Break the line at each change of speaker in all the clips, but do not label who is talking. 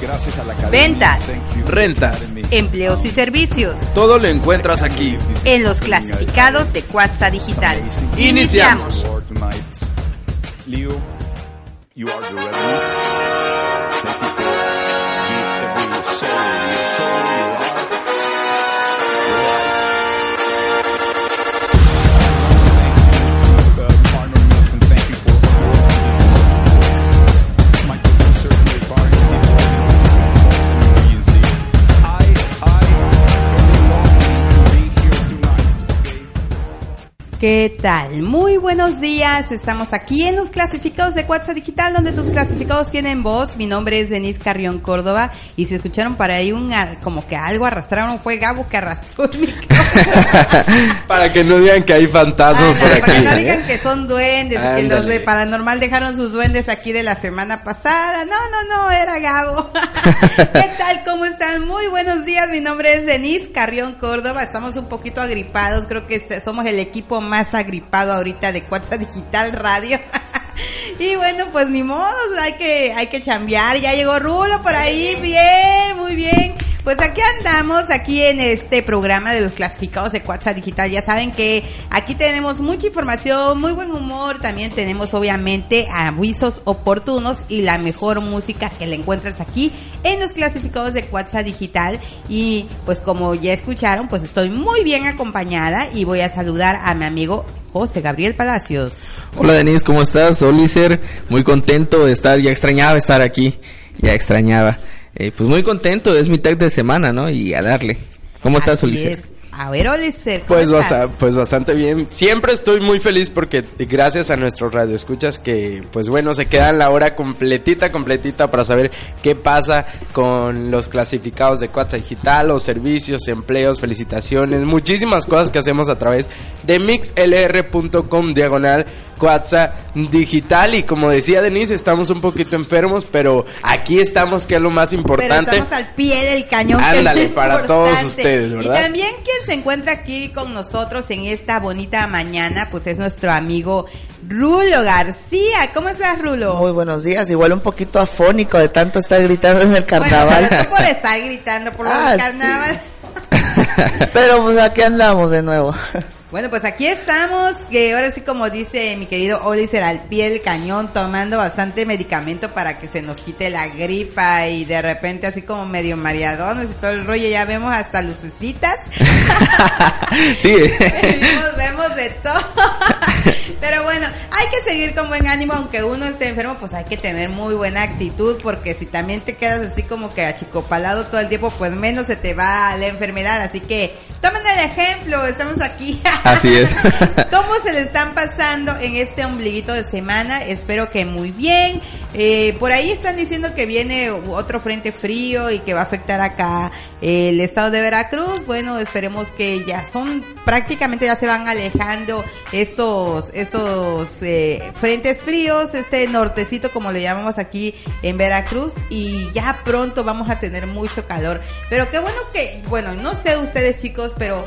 Gracias a la.
Ventas,
Rentas.
empleos y servicios
Todo lo encuentras aquí.
en los clasificados de Cuatza Digital.
Iniciamos.
¿Qué tal? Muy buenos días. Estamos aquí en los clasificados de Cuatza Digital, donde tus clasificados tienen voz. Mi nombre es Denise Carrión Córdoba. Y si escucharon para ahí un como que algo arrastraron, fue Gabo que arrastró el micrófono.
Para que no digan que hay fantasmas por
para
aquí.
que no
¿eh?
digan que son duendes, que los de Paranormal dejaron sus duendes aquí de la semana pasada. No, no, no, era Gabo. ¿Qué tal? ¿Cómo están? Muy buenos días. Mi nombre es Denise Carrión Córdoba. Estamos un poquito agripados. Creo que este- somos el equipo más agripado ahorita de Cuatza Digital Radio. Y bueno, pues ni modo, hay que, hay que chambear. Ya llegó Rulo por ahí, bien, muy bien. Pues aquí andamos, aquí en este programa de los clasificados de Cuatza Digital. Ya saben que aquí tenemos mucha información, muy buen humor. También tenemos obviamente avisos oportunos y la mejor música que la encuentras aquí en los clasificados de Cuatza Digital. Y pues como ya escucharon, pues estoy muy bien acompañada y voy a saludar a mi amigo José Gabriel Palacios.
Hola Denise, ¿cómo estás? Olicer, muy contento de estar, ya extrañaba estar aquí, ya extrañaba. Eh, pues muy contento, es mitad de semana, ¿no? Y a darle. ¿Cómo estás,
Así
Olicer?
es. A ver, Olicer, ¿cómo
Pues, basta- pues bastante bien. Siempre estoy muy feliz porque gracias a nuestros radioescuchas que, pues bueno, se quedan la hora completita, completita para saber qué pasa con los clasificados de Cuatza Digital, los servicios, empleos, felicitaciones, muchísimas cosas que hacemos a través de mixlr.com diagonal Cuatza Digital. Y como decía Denise, estamos un poquito enfermos, pero aquí estamos, que es lo más
Pero
importante.
estamos al pie del cañón. que
Ándale, para
importante.
todos ustedes, ¿verdad?
Y también quien se encuentra aquí con nosotros en esta bonita mañana, pues es nuestro amigo Rulo García. ¿Cómo estás, Rulo?
Muy buenos días, igual un poquito afónico de tanto estar gritando en el
Bueno,
carnaval.
tú por estar gritando por lo
Ah,
del
sí.
carnaval.
Pero pues aquí andamos de nuevo.
Bueno, pues aquí estamos, que ahora sí como dice mi querido Oliver, al pie del cañón, tomando bastante medicamento para que se nos quite la gripa y de repente así como medio mareadones y todo el rollo, ya vemos hasta lucecitas.
sí,
vemos, vemos de todo. Pero bueno, hay que seguir con buen ánimo, aunque uno esté enfermo, pues hay que tener muy buena actitud, porque si también te quedas así como que achicopalado todo el tiempo, pues menos se te va la enfermedad. Así que tomen el ejemplo, estamos aquí.
Así es.
¿Cómo se le están pasando en este ombliguito de semana? Espero que muy bien. Eh, por ahí están diciendo que viene otro frente frío y que va a afectar acá el estado de Veracruz. Bueno, esperemos que ya son prácticamente ya se van alejando estos estos eh, frentes fríos, este nortecito como le llamamos aquí en Veracruz y ya pronto vamos a tener mucho calor. Pero qué bueno que, bueno, no sé ustedes chicos, pero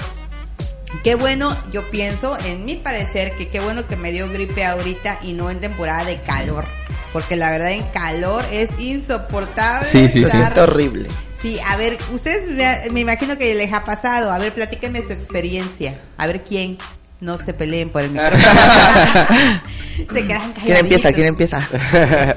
Qué bueno, yo pienso, en mi parecer, que qué bueno que me dio gripe ahorita y no en temporada de calor. Porque la verdad en calor es insoportable.
Sí, sí,
Se
sí.
siente horrible.
Sí, a ver, ustedes me, me imagino que les ha pasado. A ver, platíquenme su experiencia. A ver quién. No se peleen por el micrófono. se quedan
¿Quién empieza? ¿Quién empieza?
¿Quién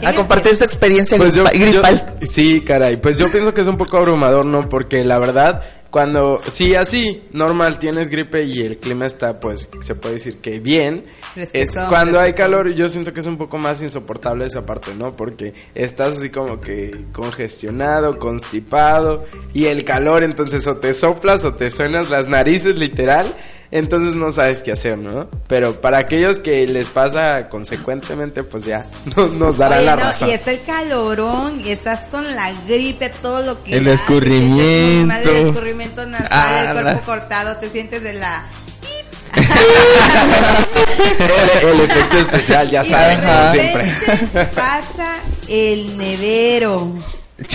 A compartir
empieza?
su experiencia
Pues yo-
gripa- gripal.
yo- sí, caray, pues yo pienso que es un poco abrumador, ¿no? Porque la verdad, cuando, sí, así, normal, tienes gripe y el clima está, pues, se puede decir que bien, es cuando hay calor, yo siento que es un poco más insoportable esa parte, ¿no? Porque estás así como que congestionado, constipado, y el calor, entonces, o te soplas o te suenas las narices, literal, entonces no sabes qué hacer, ¿no? Pero para aquellos que les pasa consecuentemente, pues ya no- nos dará
Oye,
la
no,
razón.
Y está el calorón, y estás con la gripe, todo lo que
El
da,
escurrimiento.
mal, El escurrimiento nasal,
Ah,
el cuerpo
la-
cortado, te sientes de la...
el, el efecto especial, ya
y
saben, como siempre.
pasa el nevero, el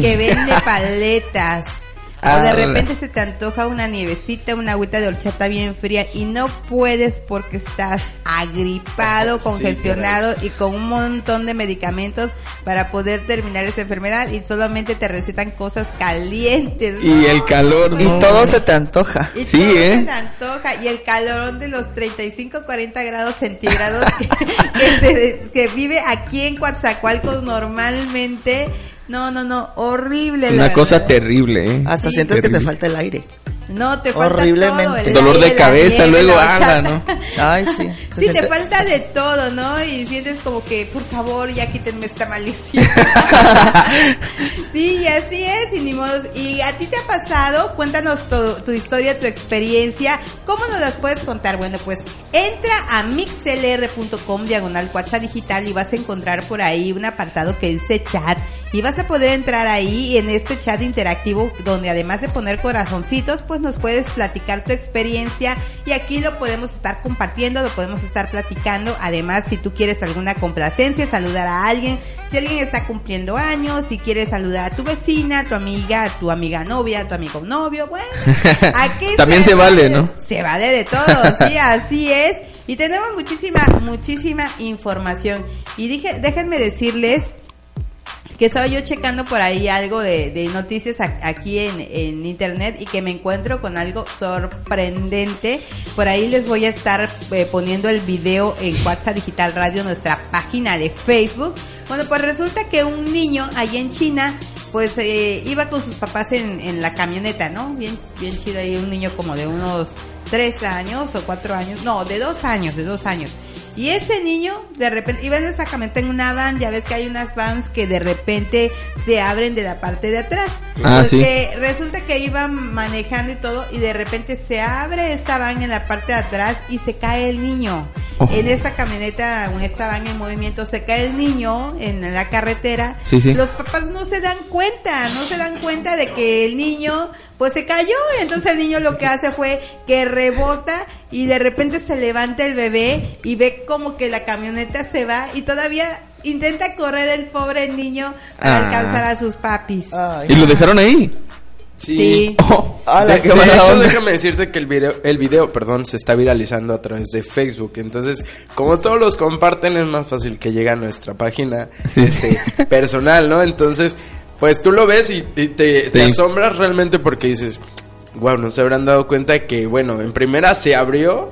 que vende paletas.
Ah,
o de repente se te antoja una nievecita, una agüita de horchata bien fría y no puedes porque estás agripado,
Sí,
congestionado y con un montón de medicamentos para poder terminar esa enfermedad y solamente te recetan cosas calientes.
Y el calor,
Y
no.
todo se te antoja.
Y
Sí,
todo
¿eh?
se te antoja. Y el calorón de los 35, 40 grados centígrados que, que se- que vive aquí en Coatzacoalcos normalmente. No, no, no, horrible. la
Una cosa
verdad.
terrible, ¿eh?
Hasta
Sí.
sientes que te falta el aire.
No, te falta
Horriblemente.
todo. el
Dolor de
aire,
cabeza,
nieve,
luego
horchata.
¿no?
Ay, sí.
Sí, te falta de todo, ¿no? Y sientes como que, por favor, ya quítenme esta maldición. sí, y así es, y ni modo. ¿Y a ti te ha pasado? Cuéntanos tu, tu historia, tu experiencia. ¿Cómo nos las puedes contar? Bueno, pues entra a mixlr.com diagonal cuacha digital y vas a encontrar por ahí un apartado que dice chat. Y vas a poder entrar ahí en este chat interactivo donde además de poner corazoncitos, pues nos puedes platicar tu experiencia y aquí lo podemos estar compartiendo, lo podemos estar platicando. Además, si tú quieres alguna complacencia, saludar a alguien, si alguien está cumpliendo años, si quieres saludar a tu vecina, a tu amiga, a tu amiga novia, a tu amigo novio, bueno, aquí
También se vale, ¿no?
Se vale de todo, sí, así es. Y tenemos muchísima, muchísima información. Y dije, déjenme decirles que estaba yo checando por ahí algo de, noticias aquí en, en internet y que me encuentro con algo sorprendente. Por ahí les voy a estar eh, poniendo el video en WhatsApp Digital Radio, nuestra página de Facebook. Bueno, pues resulta que un niño allá en China, pues eh, iba con sus papás en, en la camioneta, ¿no? Bien, bien chido ahí, un niño como de unos tres años o cuatro años, no, de dos años, de dos años. Y ese niño, de repente, iba en esa camioneta en una van, ya ves que hay unas vans que de repente se abren de la parte de atrás.
Ah,
Pues
sí.
que resulta que iban manejando y todo, y de repente se abre esta van en la parte de atrás y se cae el niño.
Oh.
En esa camioneta, en esta van en movimiento, se cae el niño en la carretera.
Sí, sí.
Los papás no se dan cuenta, no se dan cuenta de que el niño pues se cayó y entonces el niño lo que hace fue que rebota y de repente se levanta el bebé y ve como que la camioneta se va y todavía intenta correr el pobre niño para
Ah.
alcanzar a sus papis.
Ay,
Y lo dejaron ahí.
Sí.
Oh,
De, de hecho,
onda.
déjame decirte que el video, el video, perdón, se está viralizando a través de Facebook. Entonces, como todos los comparten, es más fácil que llegue a nuestra página
Sí.
este, personal, ¿no? Entonces, pues tú lo ves y, y te, te
Sí.
asombras realmente porque dices, wow, no se habrán dado cuenta que, bueno, en primera se abrió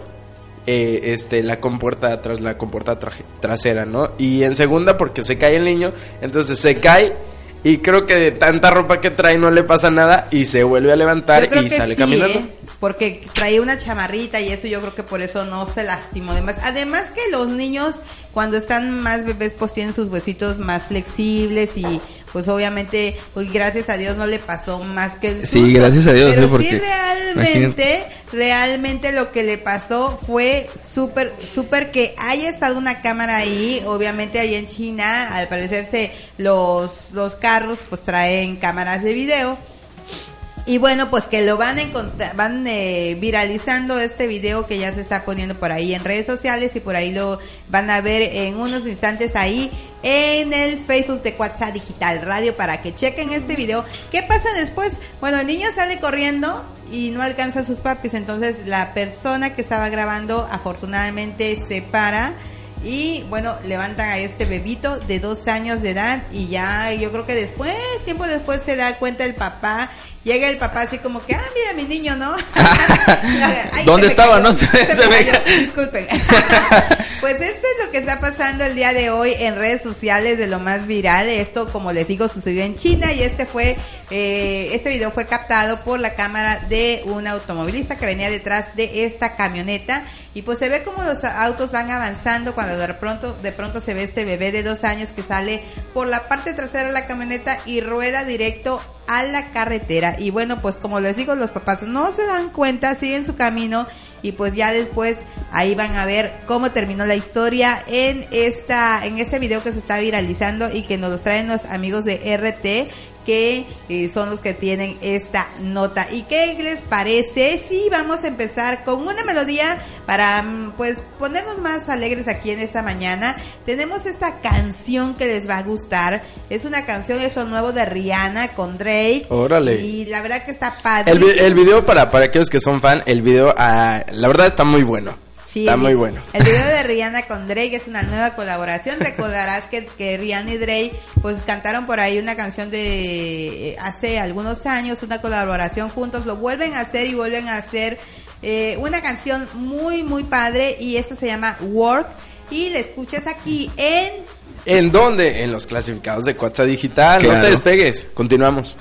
eh, este la compuerta tras la compuerta traje- trasera, ¿no? Y en segunda porque se cae el niño, entonces se cae y creo que de tanta ropa que trae no le pasa nada y se vuelve a levantar y sale
sí,
caminando.
¿eh? Porque traía una chamarrita y eso yo creo que por eso no se lastimó de más. Además que los niños cuando están más bebés pues tienen sus huesitos más flexibles y pues obviamente pues gracias a Dios no le pasó más que el
Sí, gracias a Dios,
Pero
¿eh? Porque,
sí realmente, realmente lo que le pasó fue súper, súper que haya estado una cámara ahí, obviamente ahí en China, al parecerse los, los carros pues traen cámaras de video. Y bueno, pues que lo van a van eh, viralizando este video que ya se está poniendo por ahí en redes sociales y por ahí lo van a ver en unos instantes ahí en el Facebook de WhatsApp Digital Radio para que chequen este video. ¿Qué pasa después? Bueno, el niño sale corriendo y no alcanza a sus papis, entonces la persona que estaba grabando afortunadamente se para y bueno, levantan a este bebito de dos años de edad y ya yo creo que después, tiempo después se da cuenta el papá, llega el papá así como que, ah, mira mi niño, ¿no? Ay,
¿Dónde estaba, no? Se-
se
se
me cayó, disculpen. pues esto es lo que está pasando el día de hoy en redes sociales de lo más viral. Esto, como les digo, sucedió en China y este fue, eh, este video fue captado por la cámara de un automovilista que venía detrás de esta camioneta y pues se ve como los autos van avanzando cuando de pronto, de pronto se ve este bebé de dos años que sale por la parte trasera de la camioneta y rueda directo a la carretera. Y bueno, pues como les digo, los papás no se dan cuenta, siguen su camino y pues ya después ahí van a ver cómo terminó la historia en esta en este video que se está viralizando y que nos los traen los amigos de RT que eh, son los que tienen esta nota. ¿Y qué les parece? Sí, vamos a empezar con una melodía para mm, pues ponernos más alegres aquí en esta mañana. Tenemos esta canción que les va a gustar. Es una canción, es lo nuevo de Rihanna con Drake.
Órale.
Y la verdad que está padre.
El, el video, para, para aquellos que son fan, el video, ah, la verdad está muy bueno.
Sí,
está muy bueno.
El video de Rihanna con Drake es una nueva colaboración. Recordarás que, que Rihanna y Drake pues cantaron por ahí una canción de eh, hace algunos años, una colaboración juntos. Lo vuelven a hacer y vuelven a hacer eh, una canción muy, muy padre y esto se llama Work. Y la escuchas aquí en...
¿En dónde? En los clasificados de Cuatza Digital. No te despegues. Continuamos.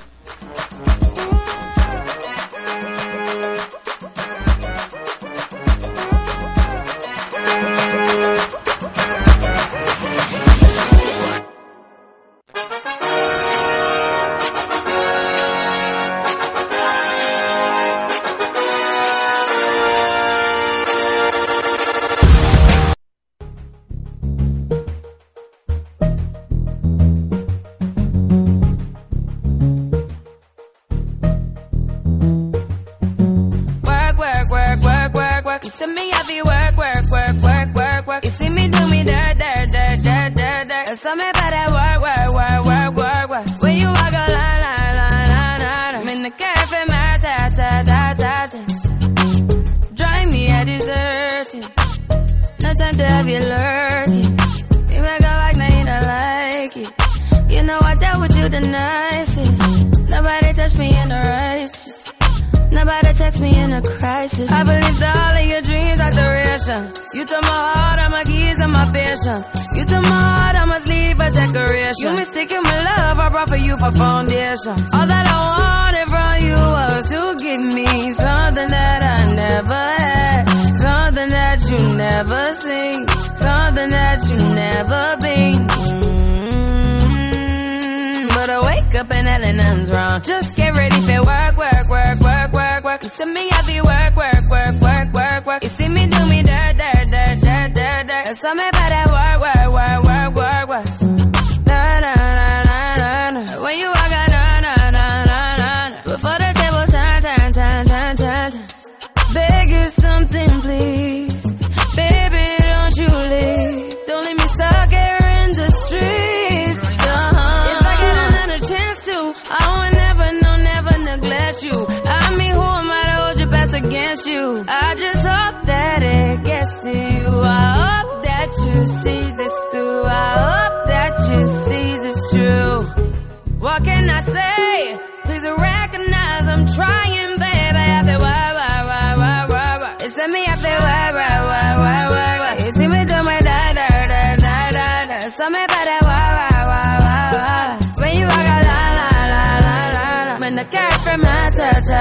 You? I just hope that it gets to you. I hope that you see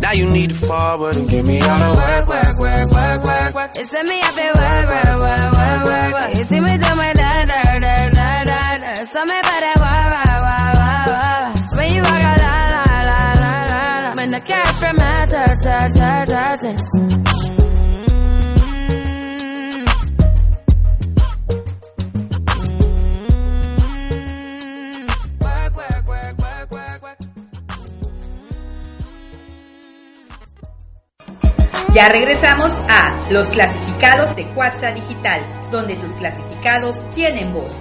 Now you need to forward and give me all the work, work, work, work, work, work.
It's me, I feel work, work, work, work, work, work. You see me do my da, da, da, da, da, da. Something about that work, work, work, work, work. When you walk out, la, la, la, la, la, la. When the cat from my ta, ta, ta, ta,
Ya regresamos a Los clasificados de Cuatza Digital, donde tus clasificados tienen voz.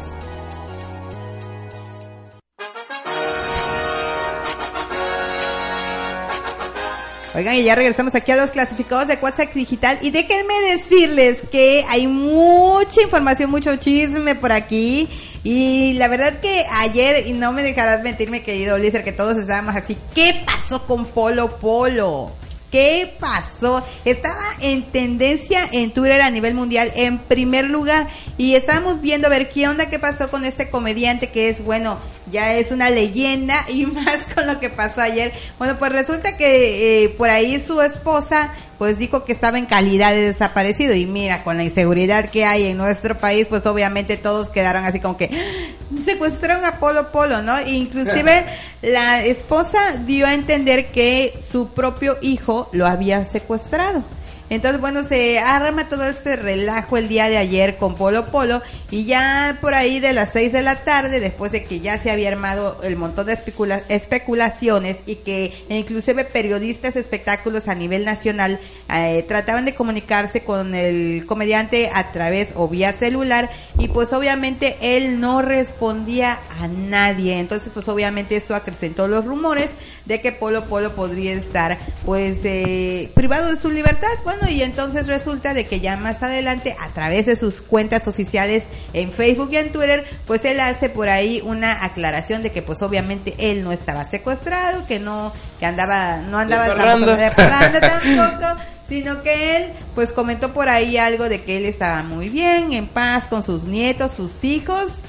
Oigan, y ya regresamos aquí a los clasificados de WhatsApp Digital. Y déjenme decirles que hay mucha información, mucho chisme por aquí. Y la verdad que ayer, y no me dejarás mentirme, querido Lizer, que todos estábamos así. ¿Qué pasó con Polo Polo? ¿Qué pasó? Estaba en tendencia en Twitter a nivel mundial en primer lugar y estábamos viendo a ver qué onda, qué pasó con este comediante que es, bueno, ya es una leyenda y más con lo que pasó ayer. Bueno, pues resulta que eh, por ahí su esposa pues dijo que estaba en calidad de desaparecido y mira, con la inseguridad que hay en nuestro país, pues obviamente todos quedaron así como que ¡Ah! secuestraron a Polo Polo, ¿no? E inclusive la esposa dio a entender que su propio hijo lo había secuestrado. Entonces, bueno, se arma todo ese relajo el día de ayer con Polo Polo y ya por ahí de las 6 de la tarde, después de que ya se había armado el montón de especula- especulaciones y que inclusive periodistas espectáculos a nivel nacional eh, trataban de comunicarse con el comediante a través o vía celular y pues obviamente él no respondía a nadie. Entonces, pues obviamente eso acrecentó los rumores de que Polo Polo podría estar pues eh, privado de su libertad. Bueno, y entonces resulta de que ya más adelante a través de sus cuentas oficiales en Facebook y en Twitter, pues él hace por ahí una aclaración de que pues obviamente él no estaba secuestrado, que no que andaba no andaba
De parranda.
tampoco de parranda tampoco, sino que él pues comentó por ahí algo de que él estaba muy bien, en paz con sus nietos, sus hijos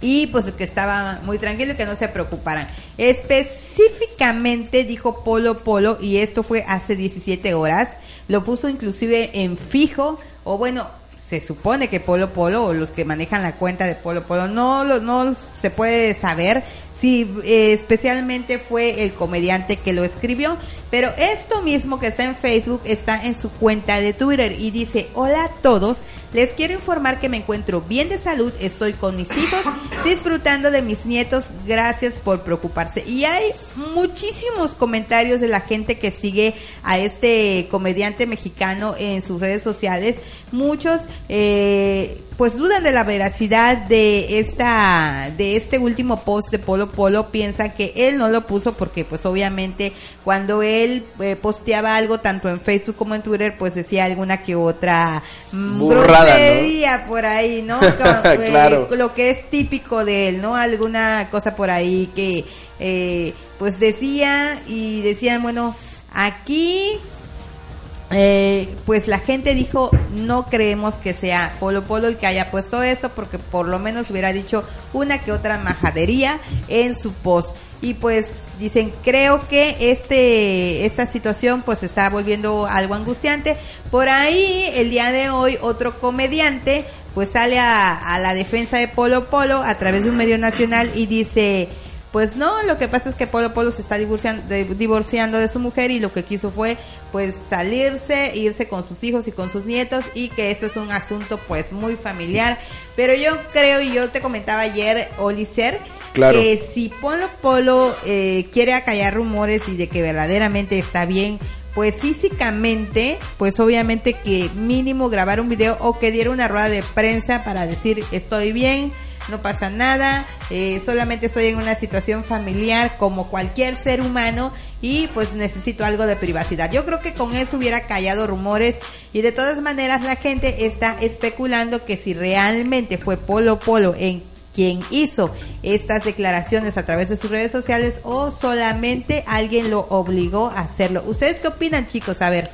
y pues que estaba muy tranquilo y que no se preocuparan. Específicamente dijo Polo Polo y esto fue hace 17 horas, lo puso inclusive en fijo o bueno, se supone que Polo Polo o los que manejan la cuenta de Polo Polo no no se puede saber si eh, especialmente fue el comediante que lo escribió, pero esto mismo que está en Facebook está en su cuenta de Twitter y dice, hola a todos, les quiero informar que me encuentro bien de salud, estoy con mis hijos, disfrutando de mis nietos, gracias por preocuparse. Y hay muchísimos comentarios de la gente que sigue a este comediante mexicano en sus redes sociales, muchos eh, pues dudan de la veracidad de esta de este último post de Polo Polo piensan que él no lo puso porque pues obviamente cuando él eh, posteaba algo tanto en Facebook como en Twitter pues decía alguna que otra mm,
Burrada, ¿no?
grosería por ahí no eh,
Claro.
lo que es típico de él no alguna cosa por ahí que eh, pues decía y decían bueno aquí eh, pues la gente dijo no creemos que sea Polo Polo el que haya puesto eso porque por lo menos hubiera dicho una que otra majadería en su post y pues dicen creo que este esta situación pues está volviendo algo angustiante por ahí el día de hoy otro comediante pues sale a, a la defensa de Polo Polo a través de un medio nacional y dice pues no, lo que pasa es que Polo Polo se está divorciando de, divorciando de su mujer y lo que quiso fue pues salirse, irse con sus hijos y con sus nietos y que eso es un asunto pues muy familiar. Pero yo creo y yo te comentaba ayer, Olicer,
Claro.
que si Polo Polo eh, quiere acallar rumores y de que verdaderamente está bien, pues físicamente, pues obviamente que mínimo grabar un video o que diera una rueda de prensa para decir estoy bien, no pasa nada, eh, solamente estoy en una situación familiar como cualquier ser humano y pues necesito algo de privacidad. Yo creo que con eso hubiera callado rumores y de todas maneras la gente está especulando que si realmente fue Polo Polo en quien hizo estas declaraciones a través de sus redes sociales o solamente alguien lo obligó a hacerlo. ¿Ustedes qué opinan chicos? A ver.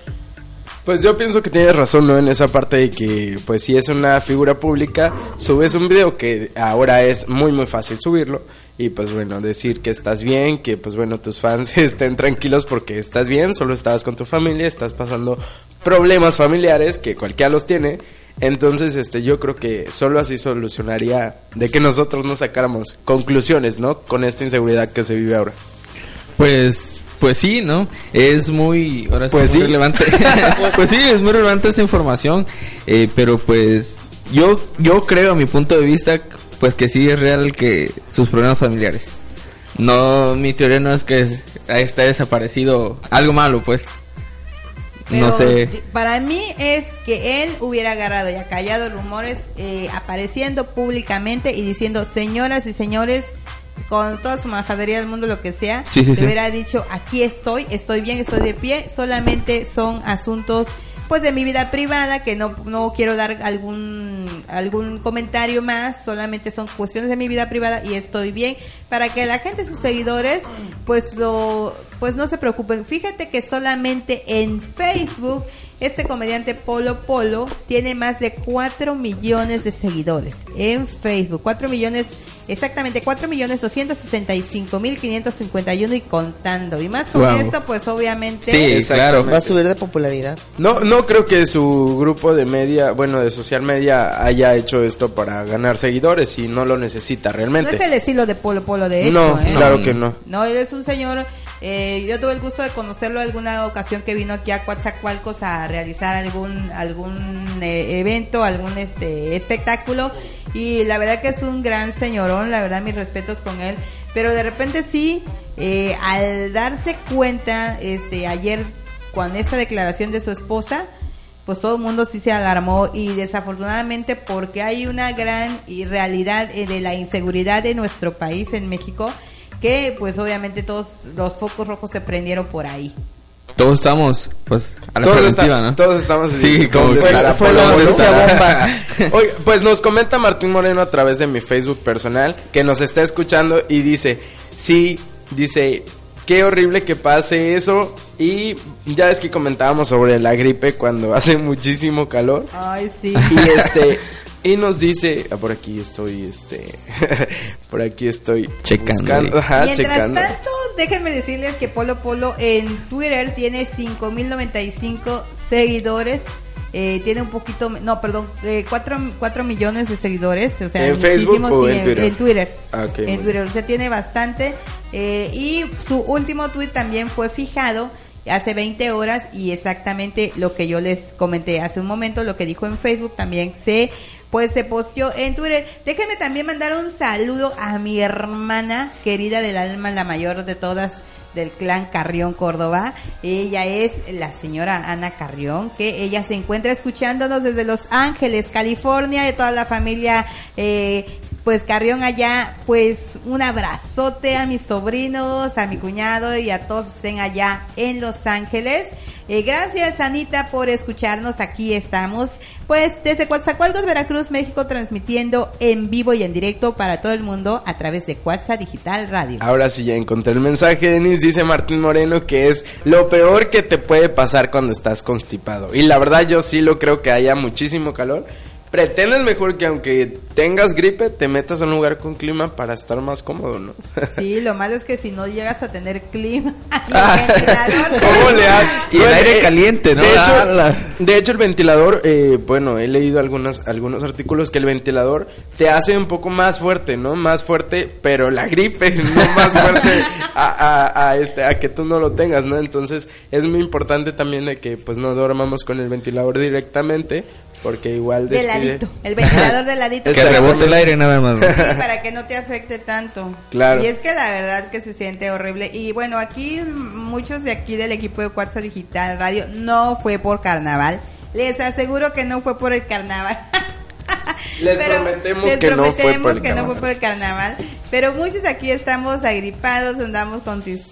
Pues yo pienso que tienes razón, ¿no? En esa parte de que, pues si es una figura pública, subes un video que ahora es muy, muy fácil subirlo. Y pues bueno, decir que estás bien, que pues bueno, tus fans estén tranquilos porque estás bien, solo estabas con tu familia, estás pasando problemas familiares, que cualquiera los tiene. Entonces, este, yo creo que solo así solucionaría de que nosotros no sacáramos conclusiones, ¿no? Con esta inseguridad que se vive ahora.
Pues, pues sí, ¿no? Es muy, ahora sí,
Pues
muy
sí.
relevante. pues sí, es muy relevante esa información, eh, pero pues yo, yo creo a mi punto de vista, pues que sí es real que sus problemas familiares. No, mi teoría no es que está desaparecido algo malo, pues.
Pero
no sé.
Para mí es que él hubiera agarrado y acallado rumores eh, apareciendo públicamente y diciendo, señoras y señores, con toda su majadería del mundo, lo que sea,
Sí, sí.
hubiera dicho, aquí estoy, estoy bien, estoy de pie, solamente son asuntos pues de mi vida privada que no, no quiero dar algún algún comentario más solamente son cuestiones de mi vida privada y estoy bien para que la gente sus seguidores pues lo pues no se preocupen fíjate que solamente en Facebook este comediante Polo Polo tiene más de 4 millones de seguidores en Facebook 4 millones exactamente 4 millones 265 mil 551 y contando y más con
Wow.
esto pues obviamente
Sí, claro.
Va a subir de popularidad.
No, no creo que su grupo de media, bueno, de social media haya hecho esto para ganar seguidores y no lo necesita
No
realmente.
es el estilo de Polo Polo, de hecho.
No,
¿eh?
claro que no.
No, él es un señor. Eh, yo tuve el gusto de conocerlo alguna ocasión que vino aquí a Coatzacoalcos a realizar algún algún eh, evento, algún este espectáculo. Y la verdad que es un gran señorón, la verdad mis respetos con él, pero de repente sí, eh, al darse cuenta, este ayer con esta declaración de su esposa, pues todo el mundo sí se alarmó y desafortunadamente porque hay una gran realidad eh, de la inseguridad de nuestro país en México que pues obviamente todos los focos rojos se prendieron por ahí.
Todos estamos, pues, a la
Todos,
preventiva,
está-
¿no?
todos estamos
Sí,
así,
como
¿dónde
que
la
fue la bomba.
Oiga, pues nos comenta Martín Moreno a través de mi Facebook personal que nos está escuchando y dice, sí, dice, qué horrible que pase eso y ya es que comentábamos sobre la gripe cuando hace muchísimo calor
Ay, sí.
y este y nos dice, ah, por aquí estoy, este, por aquí estoy
Checando
buscando, ajá,
Mientras
checando.
tanto, déjenme decirles que Polo Polo en Twitter tiene 5.095 seguidores. Eh, tiene un poquito, no, perdón, 4 millones de seguidores. O sea,
¿En Facebook
muchísimos,
o
sí,
en Twitter?
En Twitter.
Ah, ok, muy
en. Twitter, o sea, tiene bastante. Eh, y su último tweet también fue fijado hace 20 horas y exactamente lo que yo les comenté hace un momento, lo que dijo en Facebook también se pues se posteó en Twitter. Déjenme también mandar un saludo a mi hermana querida del alma, la mayor de todas del clan Carrión Córdoba. Ella es la señora Ana Carrión, que ella se encuentra escuchándonos desde Los Ángeles, California, de toda la familia eh, pues Carrión allá, pues un abrazote a mis sobrinos, a mi cuñado y a todos que estén allá en Los Ángeles. Eh, gracias Anita por escucharnos, aquí estamos, pues desde Coatzacoalcos, Veracruz, México, transmitiendo en vivo y en directo para todo el mundo a través de Coatza Digital Radio.
Ahora sí ya encontré el mensaje, Denis. Dice Martín Moreno que es lo peor que te puede pasar cuando estás constipado. Y la verdad yo sí lo creo que haya muchísimo calor. Pretendes mejor que aunque tengas gripe, te metas a un lugar con clima para estar más cómodo, ¿no?
Sí, lo malo es que si no llegas a tener clima, y el
Ah,
ventilador-
¿Cómo le haces?
Y el aire caliente, ¿no?
De hecho,
Ala.
de hecho el ventilador, eh, bueno, he leído algunos, algunos artículos que el ventilador te hace un poco más fuerte, ¿no? Más fuerte, pero la gripe no más fuerte a, a- a este, a que tú no lo tengas, ¿no? Entonces es muy importante también de que pues no dormamos con el ventilador directamente, porque igual
de
despide.
ladito, el ventilador de ladito.
Que rebote el aire nada más.
Sí, para que no te afecte tanto.
Claro.
Y es que la verdad que se siente horrible. Y bueno, aquí muchos de aquí del equipo de Cuatza Digital Radio no fue por carnaval. Les aseguro que no fue por el carnaval.
Les prometemos que no fue
prometemos
por el
que no fue por el carnaval. Pero muchos aquí estamos agripados, andamos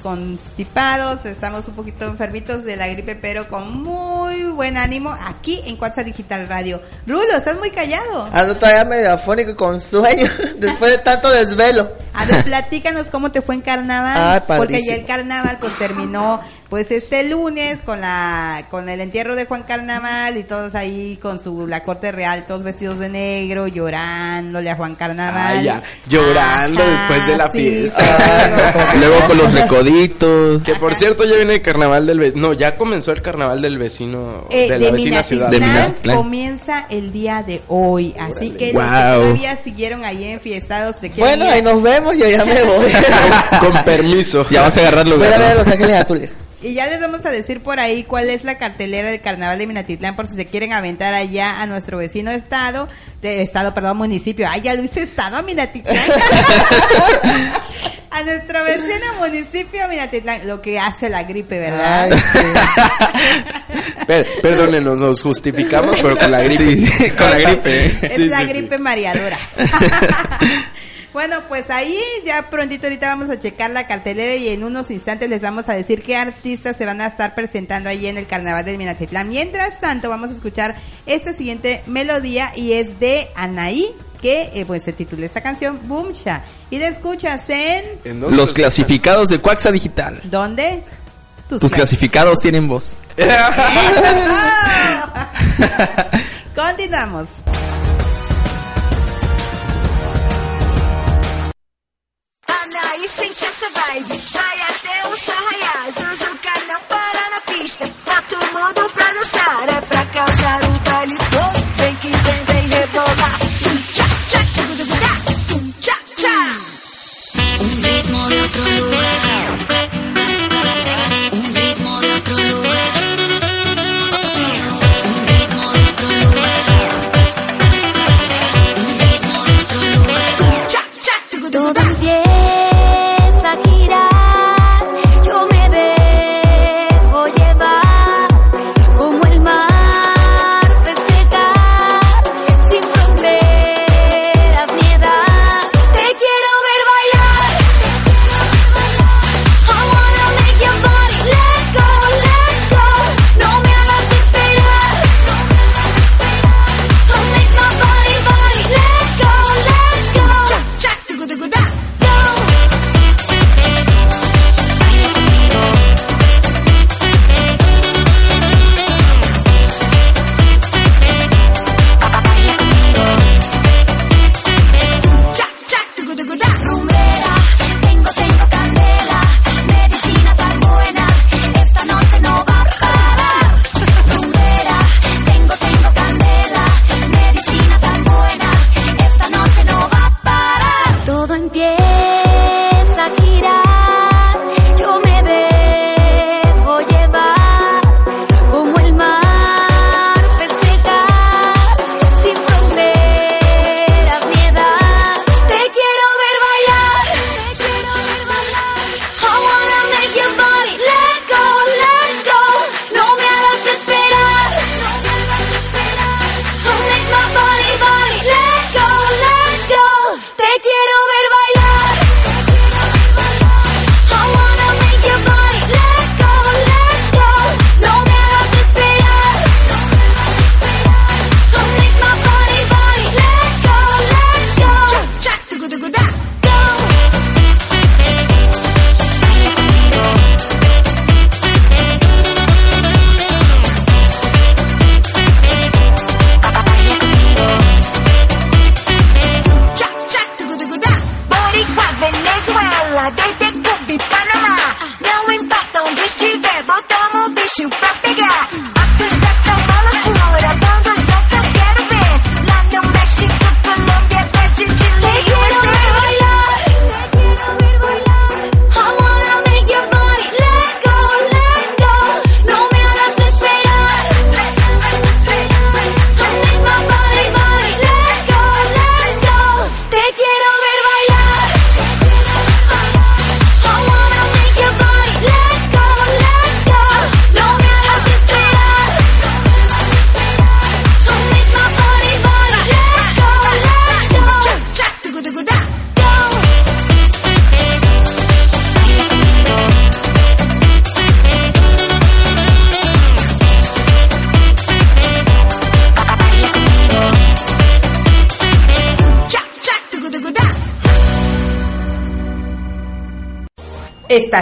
constipados, estamos un poquito enfermitos de la gripe, pero con muy buen ánimo aquí en Cuatza Digital Radio. Rulo, estás muy callado.
Ando todavía medio afónico y con sueño después de tanto desvelo.
A ver, platícanos cómo te fue en carnaval.
Ay,
porque ya el carnaval pues terminó pues este lunes con la con el entierro de Juan Carnaval y todos ahí con su la corte real, todos vestidos de negro, llorándole a Juan Carnaval.
Ah, ya, llorando después de la fiesta.
Luego con los recoditos.
Que por cierto ya viene el carnaval del vecino. No, ya comenzó el carnaval del vecino.
Eh,
de la vecina ciudad.
De
Minatitlán comienza el día de hoy, así que los que todavía siguieron ahí enfiestados se
Bueno, ahí nos vemos, yo ya me voy.
Con permiso.
Ya vas a agarrar
Voy a
lugar.
ver a
¿no?
Los Ángeles Azules.
Y ya les vamos a decir por ahí cuál es la cartelera del carnaval de Minatitlán por si se quieren aventar allá a nuestro vecino estado, de estado, perdón, municipio. Ay, ya lo hice estado a Minatitlán. A nuestro vecino municipio, Minatitlán, lo que hace la gripe, ¿verdad?
Ay, sí.
Per- perdónenos, nos justificamos, pero con la gripe.
Sí, sí, con la gripe. ¿eh?
es
Sí,
la gripe mareadora. Bueno, pues ahí ya prontito ahorita vamos a checar la cartelera y en unos instantes les vamos a decir qué artistas se van a estar presentando ahí en el carnaval de Minatitlán. Mientras tanto, vamos a escuchar esta siguiente melodía y es de Anaí, que eh, pues se titula esta canción Boomsha. Y la escuchas en...
¿En dónde
Los
lo
clasificados de Cuaxa Digital.
¿Dónde? Tus
Tus
clas-
clasificados tienen voz.
Continuamos.
Sente essa vibe. Vai até o sol raiar. Zuzuca não para na pista. Bota o mundo pra dançar. É pra causar o baile todo. Vem que vem, vem rebolar. Tum, tchá, tchá, tá. Tum, tchá, tchá. Un ritmo de otro lugar. Un ritmo de otro lugar.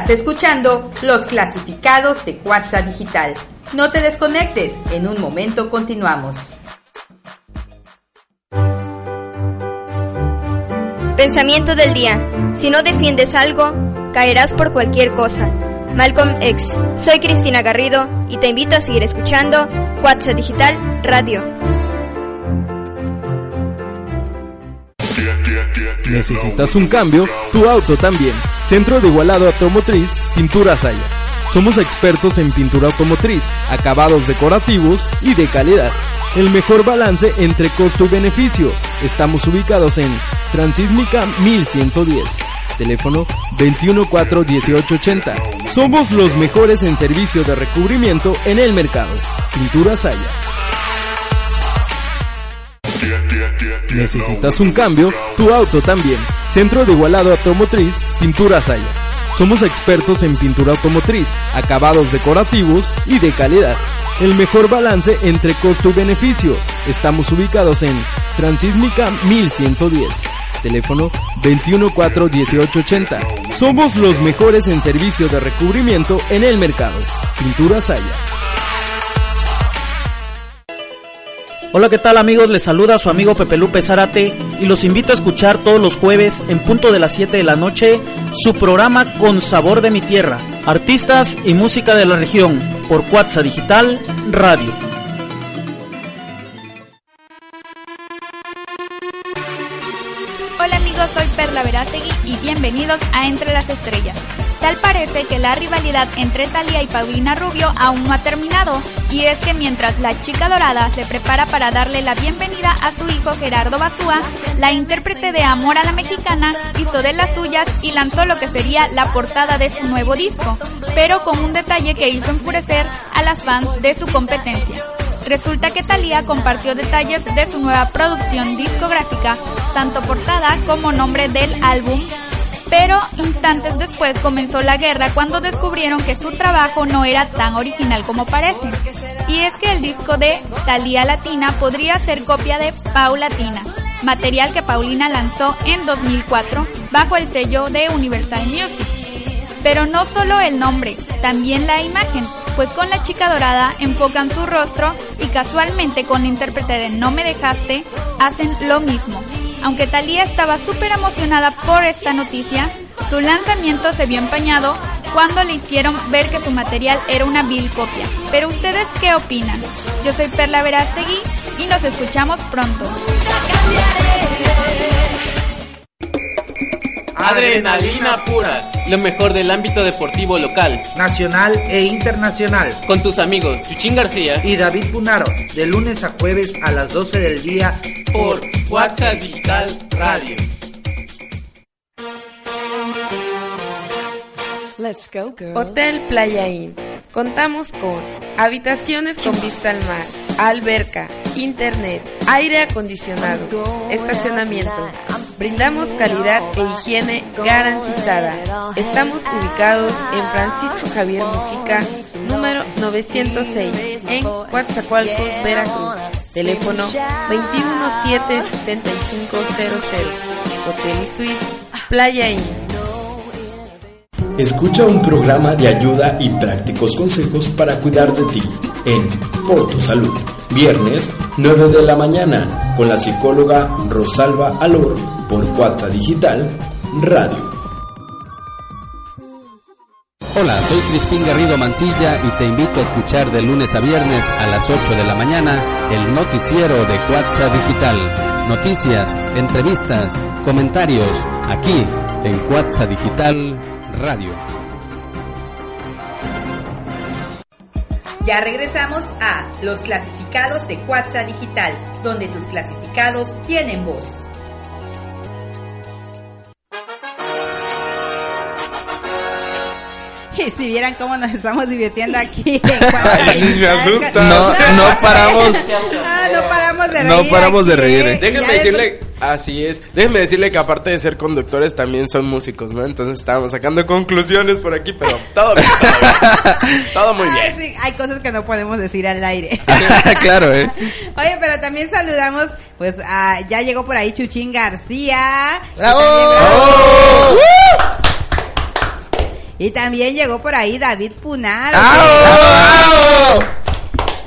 Estás escuchando los clasificados de Cuarza Digital. No te desconectes, en un momento continuamos.
Pensamiento del día. Si no defiendes algo, caerás por cualquier cosa. Malcolm X. Soy Cristina Garrido y te invito a seguir escuchando Cuatza Digital Radio.
¿Necesitas un cambio? Tu auto también. Centro de Igualado Automotriz, Pintura Saya. Somos expertos en pintura automotriz, acabados decorativos y de calidad. El mejor balance entre costo y beneficio. Estamos ubicados en Transísmica 1110. Teléfono 214-1880. Somos los mejores en servicio de recubrimiento en el mercado. Pintura Saya. ¿Necesitas un cambio? Tu auto también. Centro de Igualado Automotriz, Pintura Saya. Somos expertos en pintura automotriz, acabados decorativos y de calidad. El mejor balance entre costo y beneficio. Estamos ubicados en Transísmica 1110. Teléfono 214-1880. Somos los mejores en servicio de recubrimiento en el mercado. Pintura Saya.
Hola, ¿qué tal amigos? Les saluda su amigo Pepe Lupe Zárate y los invito a escuchar todos los jueves en punto de las 7 de la noche su programa Con Sabor de mi Tierra, artistas y música de la región por Cuatza Digital Radio.
Hola amigos, soy Perla Verástegui y bienvenidos a Entre las Estrellas. Tal parece que la rivalidad entre Thalía y Paulina Rubio aún no ha terminado, y es que mientras la chica dorada se prepara para darle la bienvenida a su hijo Gerardo Basúa, la intérprete de Amor a la Mexicana hizo de las suyas y lanzó lo que sería la portada de su nuevo disco, pero con un detalle que hizo enfurecer a las fans de su competencia. Resulta que Thalía compartió detalles de su nueva producción discográfica, tanto portada como nombre del álbum, pero instantes después comenzó la guerra cuando descubrieron que su trabajo no era tan original como parece. Y es que el disco de Thalía Latina podría ser copia de Paulatina, material que Paulina lanzó en 2004 bajo el sello de Universal Music. Pero no solo el nombre, también la imagen, pues con la chica dorada enfocan su rostro y casualmente con la intérprete de No me dejaste hacen lo mismo. Aunque Thalía estaba súper emocionada por esta noticia, su lanzamiento se vio empañado cuando le hicieron ver que su material era una vil copia. Pero ustedes qué opinan? Yo soy Perla Verástegui y nos escuchamos pronto.
Adrenalina pura, lo mejor del ámbito deportivo local,
nacional e internacional.
Con tus amigos Chuchín García
y David Punaro, de lunes a jueves a las 12 del día
por WhatsApp Digital Radio.
Let's go, Hotel Playa Inn. Contamos con habitaciones con vista al mar, alberca, internet, aire acondicionado, estacionamiento. Brindamos calidad e higiene garantizada. Estamos ubicados en Francisco Javier Mujica, número 906, en Coatzacoalcos, Veracruz. Teléfono 217-6500. Hotel y Suite, Playa Inn.
Escucha un programa de ayuda y prácticos consejos para cuidar de ti en Por tu Salud. Viernes, 9 de la mañana, con la psicóloga Rosalba Alor por WhatsApp Digital Radio.
Hola, soy Crispín Garrido Mancilla y te invito a escuchar de lunes a viernes a las 8 de la mañana el noticiero de WhatsApp Digital. Noticias, entrevistas, comentarios, aquí en WhatsApp Digital Radio.
Ya regresamos a los clasificados de Cuatza Digital, donde tus clasificados tienen voz. Y si vieran cómo nos estamos divirtiendo aquí.
Ay, me asusta.
No, no paramos.
Ah, no paramos de reír.
No paramos de reír.
¿eh?
Déjenme decirle, así es, déjenme decirle que aparte de ser conductores también son músicos, ¿no? Entonces estábamos sacando conclusiones por aquí, pero todo bien, todo, muy
Ay,
bien.
sí, hay cosas que no podemos decir al aire.
claro, ¿eh?
Oye, pero también saludamos, pues, a, ya llegó por ahí Chuchín García.
¡Bravo!
También, ¡Uh! Y también llegó por ahí David Punaro.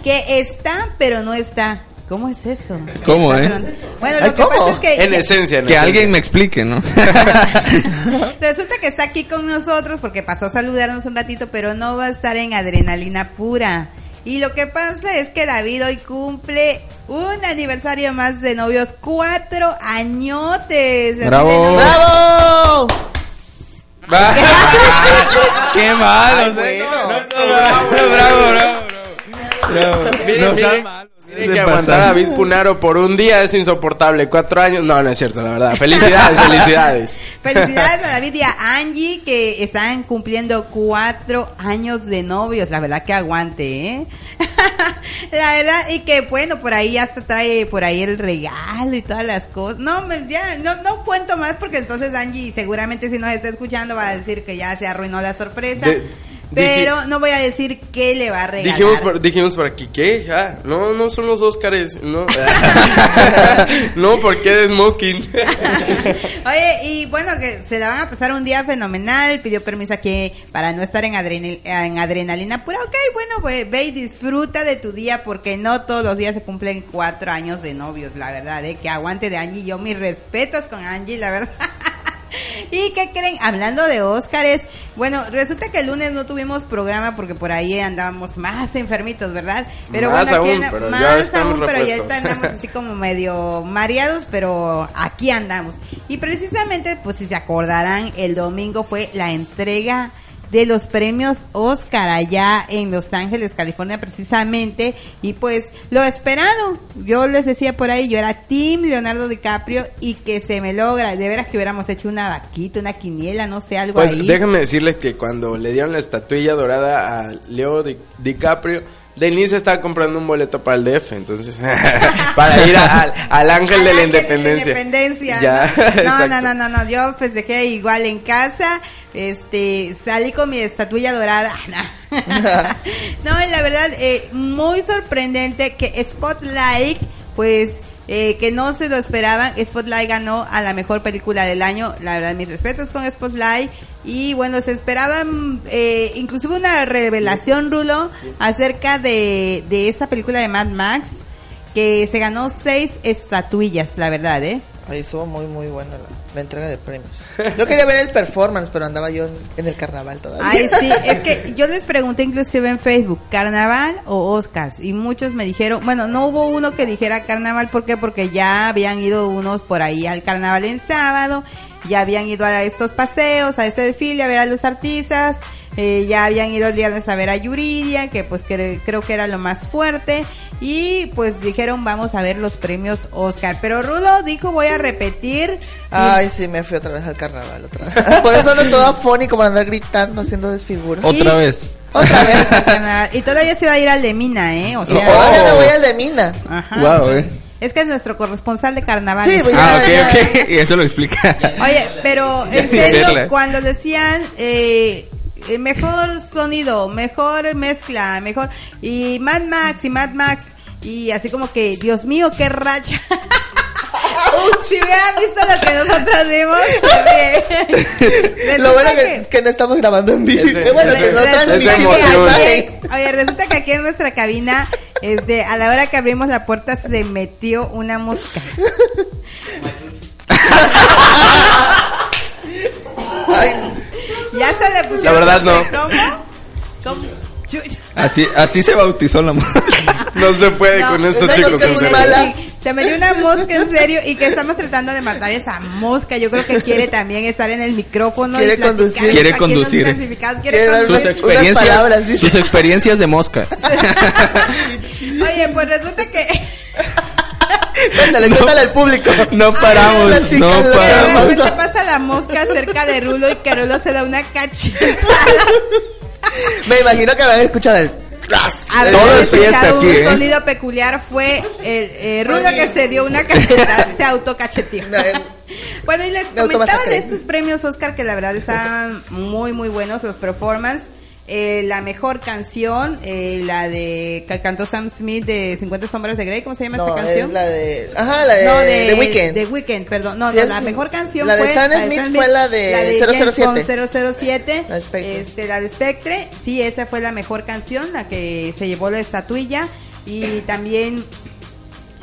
Que está, pero no está. ¿Cómo es eso?
¿Cómo,
Está,
eh?
Bueno,
Ay,
lo que
¿cómo?
pasa es que...
En esencia, en
Que
esencia.
alguien me explique, ¿no?
Resulta que está aquí con nosotros porque pasó a saludarnos un ratito, pero no va a estar en adrenalina pura. Y lo que pasa es que David hoy cumple un aniversario más de novios, cuatro añotes.
Bravo.
¡Bravo!
Qué malo, bravo, bravo, bravo.
Miren, miren. Tiene que aguantar a David Punaro por un día es insoportable. Cuatro años. No, no es cierto, la verdad. Felicidades, felicidades.
Felicidades a David y a Angie que están cumpliendo cuatro años de novios. La verdad que aguante, ¿eh? la verdad, y que bueno, por ahí hasta trae por ahí el regalo y todas las cosas. No, ya, no, no cuento más porque entonces Angie seguramente si nos está escuchando va a decir que ya se arruinó la sorpresa.
De-
pero no voy a decir qué le va a regalar.
Dijimos por, dijimos ¿qué? Ah, no, no son los Óscares, no. no, porque de smoking.
Oye, y bueno, que se la van a pasar un día fenomenal. Pidió permiso aquí para no estar en, adrenal- en adrenalina pura. Ok, bueno, pues ve y disfruta de tu día porque no todos los días se cumplen cuatro años de novios, la verdad, ¿eh? Que aguante de Angie. Yo mis respetos con Angie, la verdad. ¿Y qué creen? Hablando de Óscares, bueno, resulta que el lunes no tuvimos programa porque por ahí andábamos más enfermitos, ¿verdad? Pero
Más
bueno, aquí
aún, pero ya
más
estamos
aún, pero ya andamos así como medio mareados, pero aquí andamos. Y precisamente, pues si se acordarán, el domingo fue la entrega de los premios Oscar allá en Los Ángeles, California precisamente, y pues lo esperado, yo les decía por ahí, yo era Team Leonardo DiCaprio y que se me logra, de veras que hubiéramos hecho una vaquita, una quiniela, no sé, algo
Pues
ahí.
déjame decirles que cuando le dieron la estatuilla dorada a Leo Di- DiCaprio, Denise estaba comprando un boleto para el DF, entonces, para ir a- al, al Ángel de la Independencia.
Independencia.
Ya,
¿no? No, no, no, no, no, yo festejé igual en casa, este, salí con mi estatuilla dorada. No, no la verdad, eh, muy sorprendente que Spotlight, pues, eh, que no se lo esperaban, Spotlight ganó a la mejor película del año, la verdad, mis respetos con Spotlight, y bueno, se esperaban, eh, inclusive una revelación, Rulo, acerca de, de esa película de Mad Max, que se ganó seis estatuillas, la verdad, ¿eh?
Ahí estuvo muy, muy buena la, la entrega de premios. Yo quería ver el performance, pero andaba yo en, el carnaval todavía.
Ay, sí, es que yo les pregunté inclusive en Facebook, ¿carnaval o Oscars? Y muchos me dijeron, bueno, no hubo uno que dijera carnaval, ¿por qué? Porque ya habían ido unos por ahí al carnaval en sábado, ya habían ido a estos paseos, a este desfile, a ver a los artistas, eh, ya habían ido el viernes a ver a Yuridia, que pues que, creo que era lo más fuerte, y pues dijeron, vamos a ver los premios Oscar. Pero Rulo dijo, voy a repetir.
Ay, sí, me fui otra vez al carnaval. Otra vez. Por eso ando todo afónico, por andar gritando, haciendo desfiguras.
Otra vez.
Otra vez al carnaval. Y todavía se va a ir al de Mina, ¿eh? O sea,
Todavía me voy al de Mina.
Ajá.
Wow, eh.
Es que es nuestro corresponsal de carnaval.
Sí, pues
Ah, ok, ok. Y eso lo explica.
Oye, pero en serio, cuando decían eh, mejor sonido, mejor mezcla, mejor. Y Mad Max y Mad Max. Y así como que, Dios mío, qué racha. si hubieran visto lo que nosotros vimos,
Lo bueno que, que no estamos grabando en vivo.
Ese-
bueno,
ese-
que no transmitimos.
Oye, resulta que aquí en nuestra cabina, este, a la hora que abrimos la puerta se metió una mosca. Ya se le pusieron.
La verdad, no.
¿Cómo? ¿Cómo? Chu-
Así, así se bautizó la mujer.
No se puede
No,
con estos chicos,
mosca
en serio.
mala. Se me dio una mosca en serio y que estamos tratando de matar esa mosca. Yo creo que quiere también estar en el micrófono. y
Quiere
platicar
conducir.
Quiere conducir.
Quiere
Quiere dar
Sus
conducir.
experiencias,
palabras, dice.
sus experiencias de mosca.
Oye, pues resulta que
Cuéntale, cuéntale al público.
No paramos, no
platícalo.
de
paramos.
repente pasa la mosca cerca de Rulo y que Rulo se da una cachetada.
Me imagino que habrán escuchado el.
Todo es fiesta
escuchado
aquí,
un
¿eh?
sonido peculiar fue el eh, Rulo que se dio una cachetada, se autocacheteó. Bueno, y les
Me
comentaba de estos premios Oscar que la verdad están muy, muy buenos los performances. Eh, la mejor canción, eh, la de que cantó Sam Smith de 50 sombras de Grey, ¿cómo se llama
No,
esta canción?
es la de. Ajá, la de,
no,
The Weeknd.
De Weeknd, perdón. No,
Sí,
no, la mejor canción
la de
fue
Sam
la
Smith fue la de 007.
007.
La de Spectre.
Este, la de Spectre. Sí, esa fue la mejor canción, la que se llevó la estatuilla. Y también,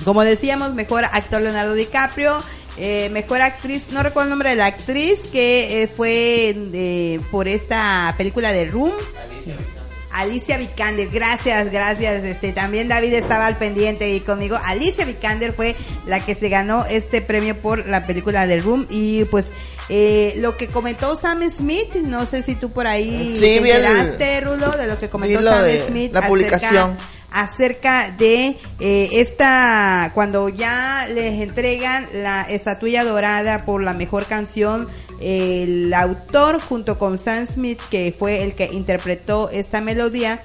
como decíamos, mejor actor Leonardo DiCaprio. Eh, mejor actriz, no recuerdo el nombre de la actriz, que eh, fue de- por esta película de Room. Alicia Vikander, gracias, gracias. Este también David estaba al pendiente y conmigo. Alicia Vikander fue la que se ganó este premio por la película de Room y pues eh, lo que comentó Sam Smith, no sé si tú por ahí
Sí,
te enteraste, Rulo, de lo que comentó Sam
de
Smith
la
acerca-
publicación.
acerca de eh, esta, cuando ya les entregan la estatuilla dorada por la mejor canción, el autor junto con Sam Smith, que fue el que interpretó esta melodía,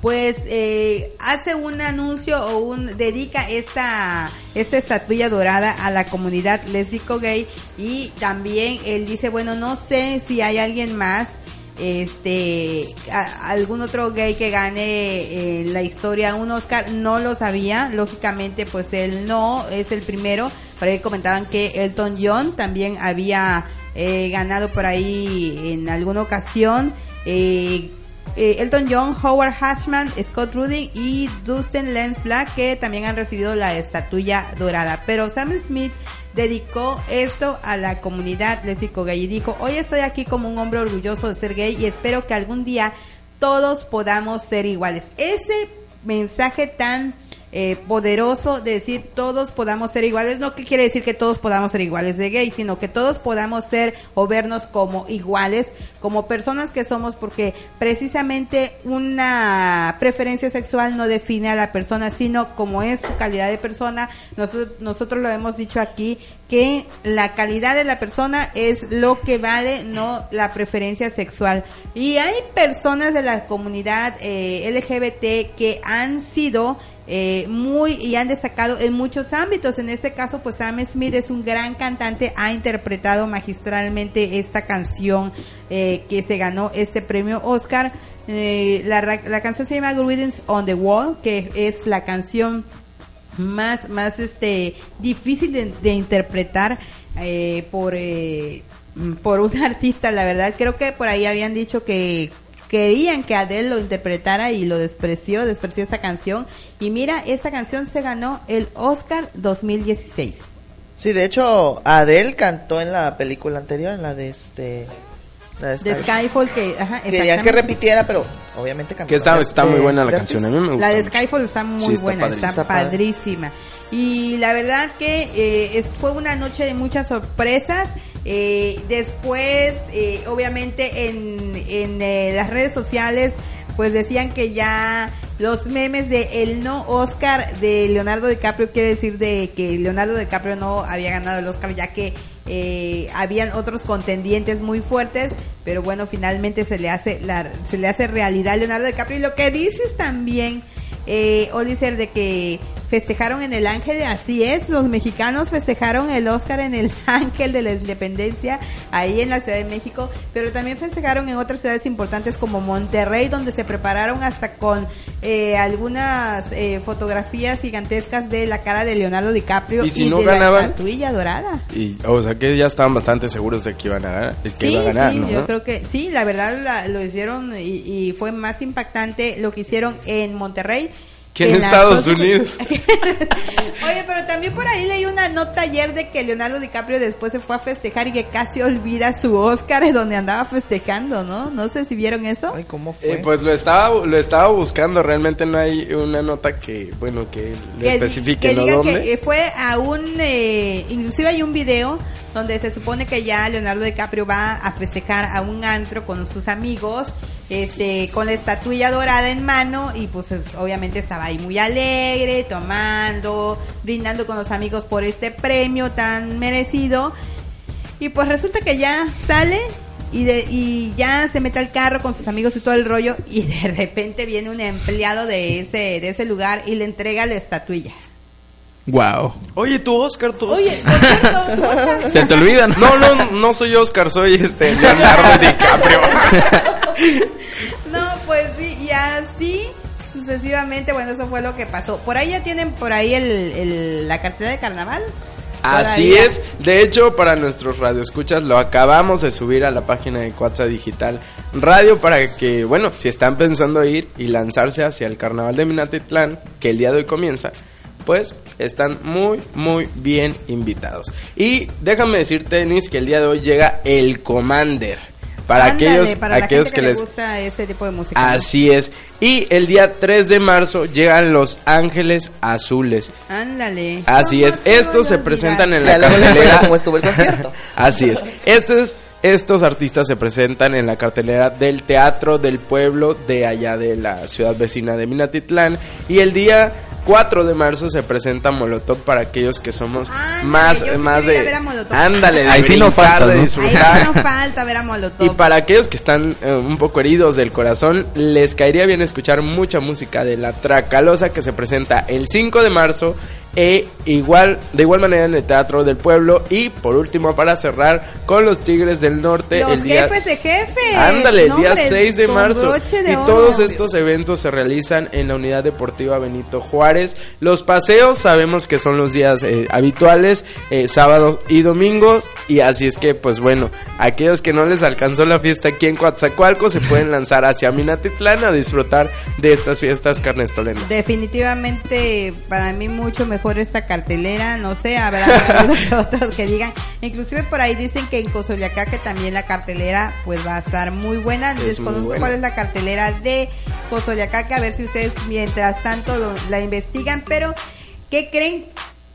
pues eh, hace un anuncio o un dedica esta esta estatuilla dorada a la comunidad lésbico gay y también él dice bueno no sé si hay alguien más este algún otro gay que gane eh, la historia un Oscar no lo sabía. Lógicamente pues él no es el primero. Por ahí comentaban que Elton John también había eh, ganado por ahí en alguna ocasión. Eh, eh, Elton John, Howard Hashman, Scott Rudin y Dustin Lance Black que también han recibido la estatuilla dorada. Pero Sam Smith dedicó esto a la comunidad lésbico gay y dijo, hoy estoy aquí como un hombre orgulloso de ser gay y espero que algún día todos podamos ser iguales. Ese mensaje tan eh, poderoso de decir todos podamos ser iguales, no que quiere decir que todos podamos ser iguales de gay, sino que todos podamos ser o vernos como iguales, como personas que somos, porque precisamente una preferencia sexual no define a la persona, sino como es su calidad de persona. Nosotros, nosotros lo hemos dicho aquí, que la calidad de la persona es lo que vale, no la preferencia sexual. Y hay personas de la comunidad eh, LGBT que han sido eh, muy y han destacado en muchos ámbitos. En este caso, pues Sam Smith es un gran cantante, ha interpretado magistralmente esta canción eh, que se ganó este premio Oscar. Eh, la, la canción se llama Greetings on the Wall, que es la canción más más este difícil de, de interpretar eh, por eh, mm, por un artista la verdad creo que por ahí habían dicho que querían que Adele lo interpretara y lo despreció despreció esta canción y mira esta canción se ganó el Oscar 2016
Sí, de hecho, Adele cantó en la película anterior, en la de este. La de
de Skyfall que ajá,
Querían que repitiera, pero obviamente cantó.
Que está,
de-
está muy buena la
de
canción, a mí me gusta.
La de
mucho.
Skyfall está muy
Sí, está
buena, está
Está padre.
padrísima. Y la verdad que eh, es- fue una noche de muchas sorpresas. Eh, después, eh, obviamente, en, en eh, las redes sociales, pues decían que ya los memes de el no Oscar de Leonardo DiCaprio quiere decir de que Leonardo DiCaprio no había ganado el Oscar ya que eh, habían otros contendientes muy fuertes, pero bueno, finalmente se le hace la, se le hace realidad a Leonardo DiCaprio. Y lo que dices también eh, Oliver, de que festejaron en el Ángel, así es, los mexicanos festejaron el Oscar en el Ángel de la Independencia, ahí en la Ciudad de México, pero también festejaron en otras ciudades importantes como Monterrey, donde se prepararon hasta con eh, algunas eh, fotografías gigantescas de la cara de Leonardo DiCaprio
¿Y si no
de
ganaban?
la estatuilla dorada.
Y, o sea que ya estaban bastante seguros de que iban a ganar, que
Sí,
iba a ganar,
sí,
¿no?
yo creo que sí, la verdad la- lo hicieron y, y fue más impactante lo que hicieron en Monterrey.
Que en Estados Unidos.
Oye, pero también por ahí leí una nota ayer de que Leonardo DiCaprio después se fue a festejar y que casi olvida su Oscar donde andaba festejando, ¿no? No sé si vieron eso.
Ay, ¿cómo
Eh, pues lo estaba, lo estaba buscando, realmente no hay una nota que, bueno, que le
que,
especifique,
que
¿no?
diga
¿Dónde?
que eh, fue a un eh, inclusive hay un video donde se supone que ya Leonardo DiCaprio va a festejar a un antro con sus amigos este con la estatuilla dorada en mano y pues es- obviamente estaba ahí muy alegre tomando brindando con los amigos por este premio tan merecido y pues resulta que ya sale y, de, y ya se mete al carro con sus amigos y todo el rollo y de repente viene un empleado de ese, de ese lugar y le entrega la estatuilla.
Wow.
Oye, tu Oscar, tu Oscar.
Oye, tu Oscar.
Se te olvidan.
No, no, no soy Oscar, soy este Leonardo DiCaprio.
No, pues sí, y así sucesivamente, bueno, eso fue lo que pasó. Por ahí ya tienen por ahí el, el- la cartera de carnaval.
Así
Todavía.
es. De hecho, para nuestros radioescuchas lo acabamos de subir a la página de Cuatza Digital Radio para que, bueno, si están pensando ir y lanzarse hacia el carnaval de Minatitlán, que el día de hoy comienza, pues están muy, muy bien invitados. Y déjame decirte, Denis, que el día de hoy llega el Commander para
Ándale,
aquellos,
para
aquellos que,
le
les
gusta ese tipo de música. ¿no?
Así es. Y el día 3 de marzo llegan Los Ángeles Azules.
Ándale.
Así es. Estos se presentan en la cartelera.
cómo estuvo el concierto.
Así es. Estos, estos artistas se presentan en la cartelera del Teatro del Pueblo de allá de la ciudad vecina de Minatitlán. Y el día 4 de marzo se presenta Molotov para aquellos que somos más,
yo sí
más
quiero ir a
de...
ver a Molotov.
Ándale, de
Ahí sí no falta,
de
¿no?
disfrutar.
Ahí no falta ver a Molotov.
Y para aquellos que están eh, un poco heridos del corazón, les caería bien escuchar mucha música de la Tracalosa que se presenta el 5 de marzo e igual de igual manera en el Teatro del Pueblo y por último para cerrar con los Tigres del Norte
Los
el día
jefes de jefes.
Ándale, el
No,
día
hombre,
6 de marzo.
de
Y
oro.
todos estos eventos se realizan en la Unidad Deportiva Benito Juárez. Los paseos sabemos que son los días eh, habituales, eh, sábados y domingos. Y así es que, pues bueno, aquellos que no les alcanzó la fiesta aquí en Coatzacoalco se pueden lanzar hacia Minatitlán a disfrutar de estas fiestas carnestolenas.
Definitivamente para mí mucho mejor esta cartelera, no sé, habrá que otros que digan, inclusive por ahí dicen que en Cozoliacá que también la cartelera pues va a estar muy buena,
Es
desconozco
muy buena.
cuál es la cartelera de Cozoliacá, que a ver si ustedes mientras tanto lo- la investigan, pero ¿qué creen?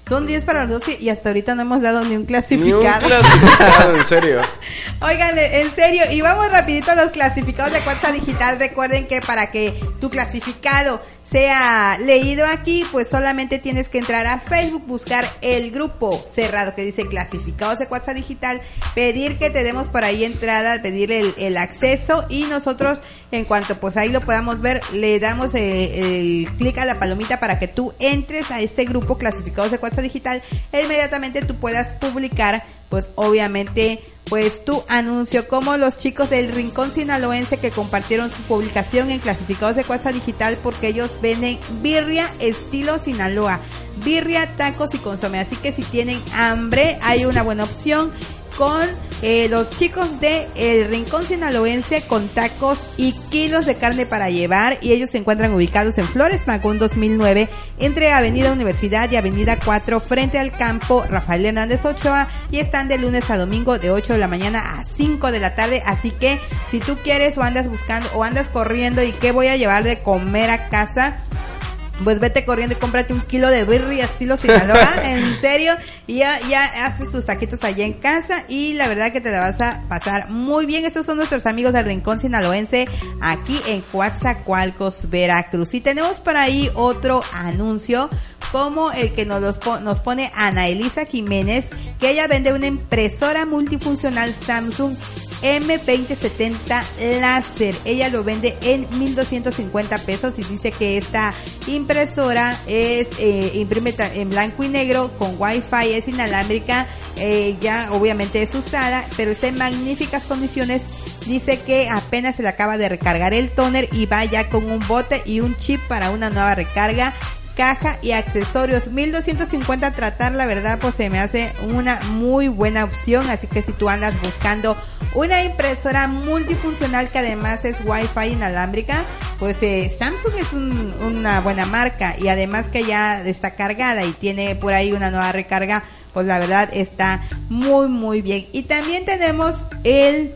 Son 10 para las 12 y hasta ahorita no hemos dado ni un
Ni un
clasificado.
clasificado, en serio.
Oigan, en serio, y vamos rapidito a los clasificados de Cuatza Digital. Recuerden que para que tu clasificado sea leído aquí, pues solamente tienes que entrar a Facebook, buscar el grupo cerrado que dice clasificados de Cuatza Digital, pedir que te demos por ahí entrada, pedir el, el acceso y nosotros, en cuanto pues ahí lo podamos ver, le damos eh, el clic a la palomita para que tú entres a este grupo clasificados de Cuatza Digital e inmediatamente tú puedas publicar, pues obviamente pues tu anuncio como los chicos del Rincón Sinaloense que compartieron su publicación en clasificados de Cuatza Digital porque ellos venden birria estilo Sinaloa, birria, tacos y consome. Así que si tienen hambre hay una buena opción con eh, los chicos de El Rincón Sinaloense con tacos y kilos de carne para llevar. Y ellos se encuentran ubicados en Flores Magún 2009 entre Avenida Universidad y Avenida 4 frente al campo Rafael Hernández Ochoa. Y están de lunes a domingo de 8 de la mañana a 5 de la tarde. Así que si tú quieres o andas buscando o andas corriendo y qué voy a llevar de comer a casa pues vete corriendo y cómprate un kilo de birria estilo Sinaloa, en serio, y ya, ya haces tus taquitos allá en casa y la verdad que te la vas a pasar muy bien. Estos son nuestros amigos del Rincón Sinaloense aquí en Coatzacoalcos, Veracruz. Y tenemos por ahí otro anuncio como el que nos, los nos pone Ana Elisa Jiménez, que ella vende una impresora multifuncional Samsung M2070 láser. Ella lo vende en 1250 pesos y dice que esta impresora es eh, imprime en blanco y negro con wifi, es inalámbrica, eh, ya obviamente es usada, pero está en magníficas condiciones. Dice que apenas se le acaba de recargar el toner y va ya con un bote y un chip para una nueva recarga caja y accesorios. 1250 tratar la verdad pues se me hace una muy buena opción. Así que si tú andas buscando una impresora multifuncional que además es wifi inalámbrica pues eh, Samsung es un- una buena marca. Y además que ya está cargada y tiene por ahí una nueva recarga pues la verdad está muy muy bien. Y también tenemos el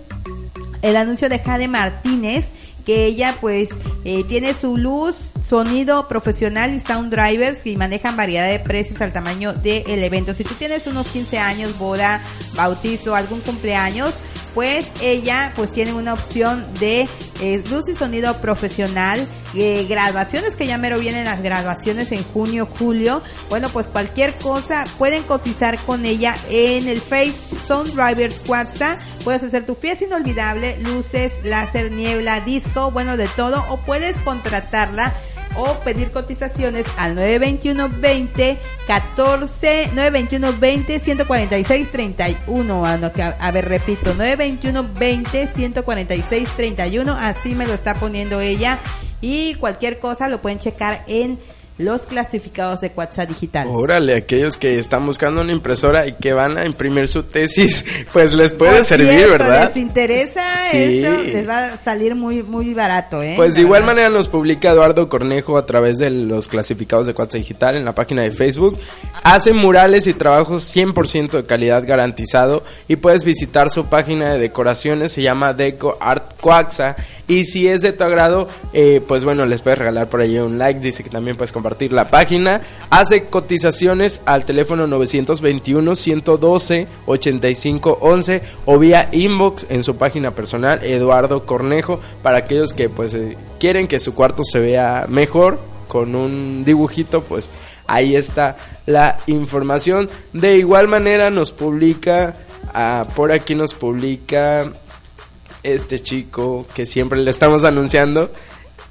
el anuncio de Jade Martínez que ella pues eh, tiene su luz, sonido profesional y sound drivers y manejan variedad de precios al tamaño del evento. Si tú tienes unos 15 años, boda, bautizo, algún cumpleaños, pues ella pues tiene una opción de eh, luz y sonido profesional, eh, graduaciones que ya mero vienen las graduaciones en junio, julio. Bueno, pues cualquier cosa pueden cotizar con ella en el Face Sound Drivers WhatsApp. Puedes hacer tu fiesta inolvidable, luces, láser, niebla, disco, bueno, de todo, o puedes contratarla o pedir cotizaciones al 921 20 14 921 20 146 31 a, ver repito 921 20 146 31 así me lo está poniendo ella. Y cualquier cosa lo pueden checar en los clasificados de WhatsApp digital.
Órale, aquellos que están buscando una impresora y que van a imprimir su tesis, pues les puede
Por
servir,
cierto,
¿verdad?
Les interesa
Sí.
esto, les va a salir muy muy barato, ¿eh?
Pues de igual
verdad.
manera nos publica Eduardo Cornejo a través de los clasificados de WhatsApp Digital en la página de Facebook. Hace murales y trabajos 100% de calidad garantizado y puedes visitar su página de decoraciones, se llama Deco Art Coaxa. Y si es de tu agrado, eh, pues bueno, les puedes regalar por ahí un like, dice que también puedes compartir la página. Hace cotizaciones al teléfono 921-112-8511 o vía inbox en su página personal, Eduardo Cornejo, para aquellos que pues eh, quieren que su cuarto se vea mejor con un dibujito, pues ahí está la información. De igual manera nos publica, ah, por aquí nos publica este chico que siempre le estamos anunciando.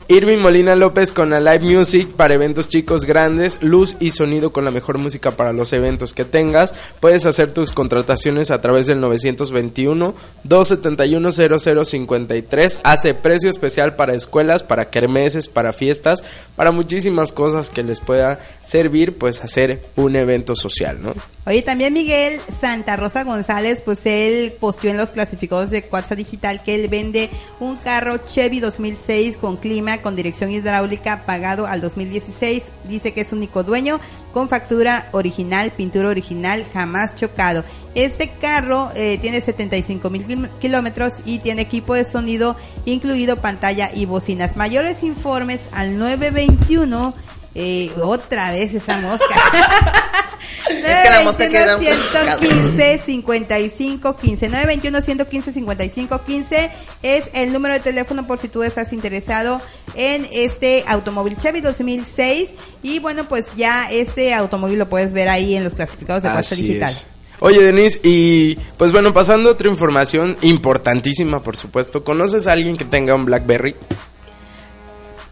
Irving Molina López con la Live Music para eventos chicos grandes, luz y sonido con la mejor música para los eventos que tengas. Puedes hacer tus contrataciones a través del 921-271-0053. Hace precio especial para escuelas, para kermeses, para fiestas, para muchísimas cosas que les pueda servir, pues hacer un evento social, ¿no?
Oye, también Miguel Santa Rosa González, pues él posteó en los clasificados de WhatsApp Digital que él vende un carro Chevy 2006 con clima, con dirección hidráulica, pagado al 2016. Dice que es único dueño, con factura original, pintura original, jamás chocado. Este carro eh, tiene 75 mil kilómetros y tiene equipo de sonido, incluido pantalla y bocinas. Mayores informes al 921. Eh, otra vez esa mosca.
Es que la mosca quiere dar un
115 55 15 921 115 55 15 es el número de teléfono por si tú estás interesado en este automóvil Chevy 2006 y bueno pues ya este automóvil lo puedes ver ahí en los clasificados de
Así
digital.
es. Oye, Denise, y pues bueno, pasando a otra información importantísima, por supuesto. ¿Conoces a alguien que tenga un Blackberry?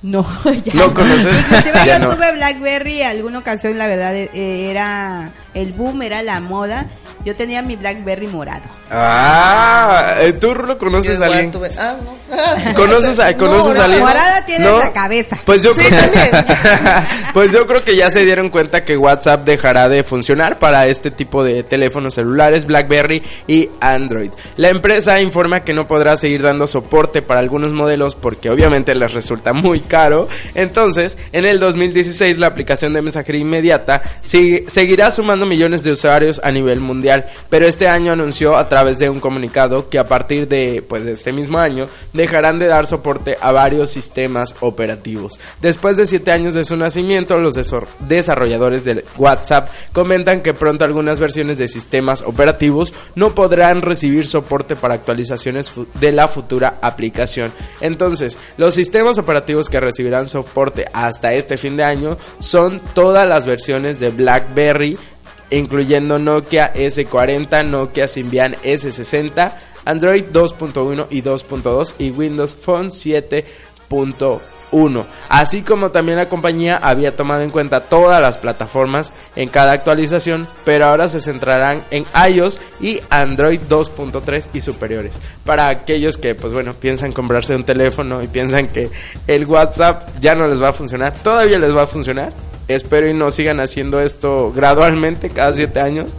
No, ya.
¿No conoces?
Inclusive
Ya
yo
no.
tuve BlackBerry alguna ocasión, la verdad, eh, era el boom, era la moda. Yo tenía mi BlackBerry morado.
Ah, eh, ¿tú lo conoces
Yo
a alguien?
tuve- ah, no.
¿Conoces a, conoces
No,
a alguien?
morada tiene
¿No?
la cabeza.
Pues yo
Sí,
creo pues yo creo que ya se dieron cuenta que WhatsApp dejará de funcionar para este tipo de teléfonos celulares BlackBerry y Android. La empresa informa que no podrá seguir dando soporte para algunos modelos porque obviamente les resulta muy caro. Entonces, en el 2016 la aplicación de mensajería inmediata seguirá sumando millones de usuarios a nivel mundial, pero este año anunció a través de un comunicado que a partir de pues de este mismo año dejarán de dar soporte a varios sistemas operativos. Después de siete años de su nacimiento, los desarrolladores de WhatsApp comentan que pronto algunas versiones de sistemas operativos no podrán recibir soporte para actualizaciones de la futura aplicación. Entonces, los sistemas operativos que recibirán soporte hasta este fin de año son todas las versiones de BlackBerry incluyendo Nokia S40, Nokia Symbian S60, Android 2.1 y 2.2 y Windows Phone 7.1. Así como también la compañía había tomado en cuenta todas las plataformas en cada actualización, pero ahora se centrarán en iOS y Android 2.3 y superiores. Para aquellos que pues bueno, piensan comprarse un teléfono y piensan que el WhatsApp ya no les va a funcionar, todavía les va a funcionar. Espero y no sigan haciendo esto gradualmente cada siete años.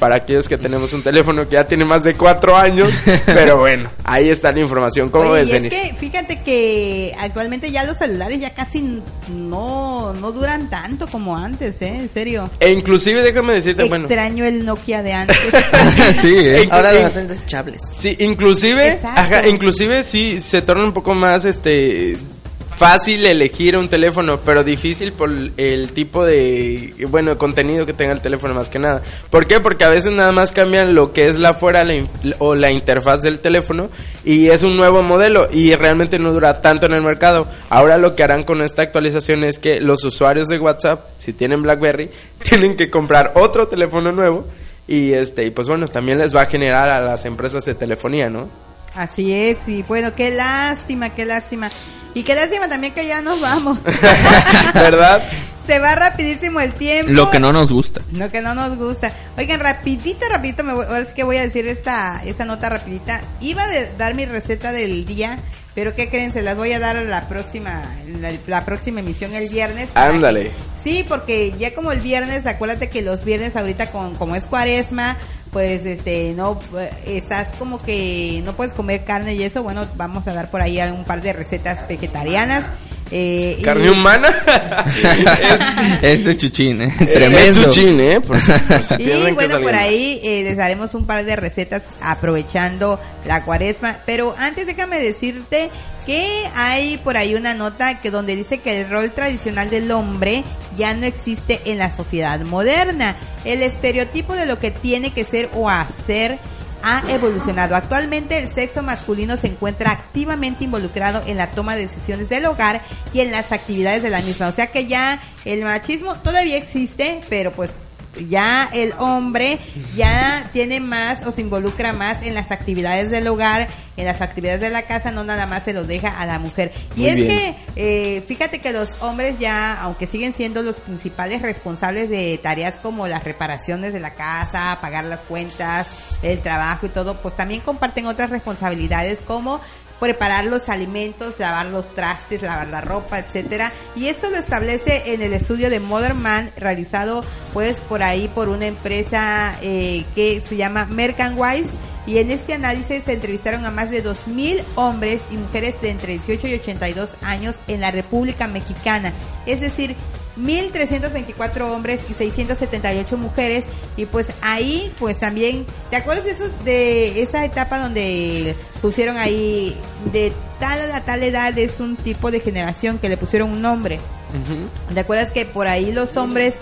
Para aquellos que tenemos un teléfono que ya tiene más de cuatro años. Pero bueno, ahí está la información. ¿Cómo
Oye,
ves,
es que fíjate que actualmente ya los celulares ya casi no, no duran tanto como antes, ¿eh? En serio.
E inclusive déjame decirte, bueno.
Extraño el Nokia de antes.
sí, eh.
Ahora los hacen desechables.
Sí, inclusive,
Exacto.
ajá, inclusive sí se torna un poco más este fácil elegir un teléfono, pero difícil por el tipo de bueno, contenido que tenga el teléfono más que nada. ¿Por qué? Porque a veces nada más cambian lo que es la fuera o la interfaz del teléfono y es un nuevo modelo y realmente no dura tanto en el mercado. Ahora lo que harán con esta actualización es que los usuarios de WhatsApp, si tienen BlackBerry, tienen que comprar otro teléfono nuevo y este y pues bueno, también les va a generar a las empresas de telefonía, ¿no?
Así es, y bueno, qué lástima, qué lástima. Y qué lástima también que ya nos vamos.
¿Verdad?
Se va rapidísimo el tiempo.
Lo que no nos gusta.
Lo que no nos gusta. Oigan, rapidito, rapidito, me voy, ahora es que voy a decir esta, esta nota rapidita. Iba a dar mi receta del día, pero ¿qué creen? Se las voy a dar a la próxima, la, la próxima emisión el viernes.
Ándale.
que- sí, porque ya como el viernes, acuérdate que los viernes ahorita con, como es cuaresma, pues este, no, estás como que no puedes comer carne y eso, bueno, vamos a dar por ahí un par de recetas vegetarianas. Eh, y-
¿Carne humana?
Este chuchín, ¿eh?
Es
Tremendo.
chuchín, ¿eh? Por si- por si
Y
es
bueno, por ahí eh, les daremos un par de recetas aprovechando la cuaresma. Pero antes déjame decirte que hay por ahí una nota que donde dice que el rol tradicional del hombre ya no existe en la sociedad moderna. El estereotipo de lo que tiene que ser o hacer ha evolucionado. Actualmente el sexo masculino se encuentra activamente involucrado en la toma de decisiones del hogar y en las actividades de la misma. O sea que ya el machismo todavía existe, pero pues ya el hombre ya tiene más o se involucra más en las actividades del hogar, en las actividades de la casa, no nada más se lo deja a la mujer. Y
Muy
es
bien.
que eh, fíjate que los hombres ya, aunque siguen siendo los principales responsables de tareas como las reparaciones de la casa, pagar las cuentas, el trabajo y todo, pues también comparten otras responsabilidades como preparar los alimentos, lavar los trastes, lavar la ropa, etcétera. Y esto lo establece en el estudio de Modern Man realizado pues por ahí por una empresa eh, que se llama Mercantwise y en este análisis se entrevistaron a más de 2.000 hombres y mujeres de entre 18 y 82 años en la República Mexicana. Es decir, 1.324 hombres y 678 mujeres. Y pues ahí, pues también, ¿te acuerdas de, esos, de esa etapa donde pusieron ahí de tal a tal edad es un tipo de generación que le pusieron un nombre? ¿Te acuerdas que por ahí los hombres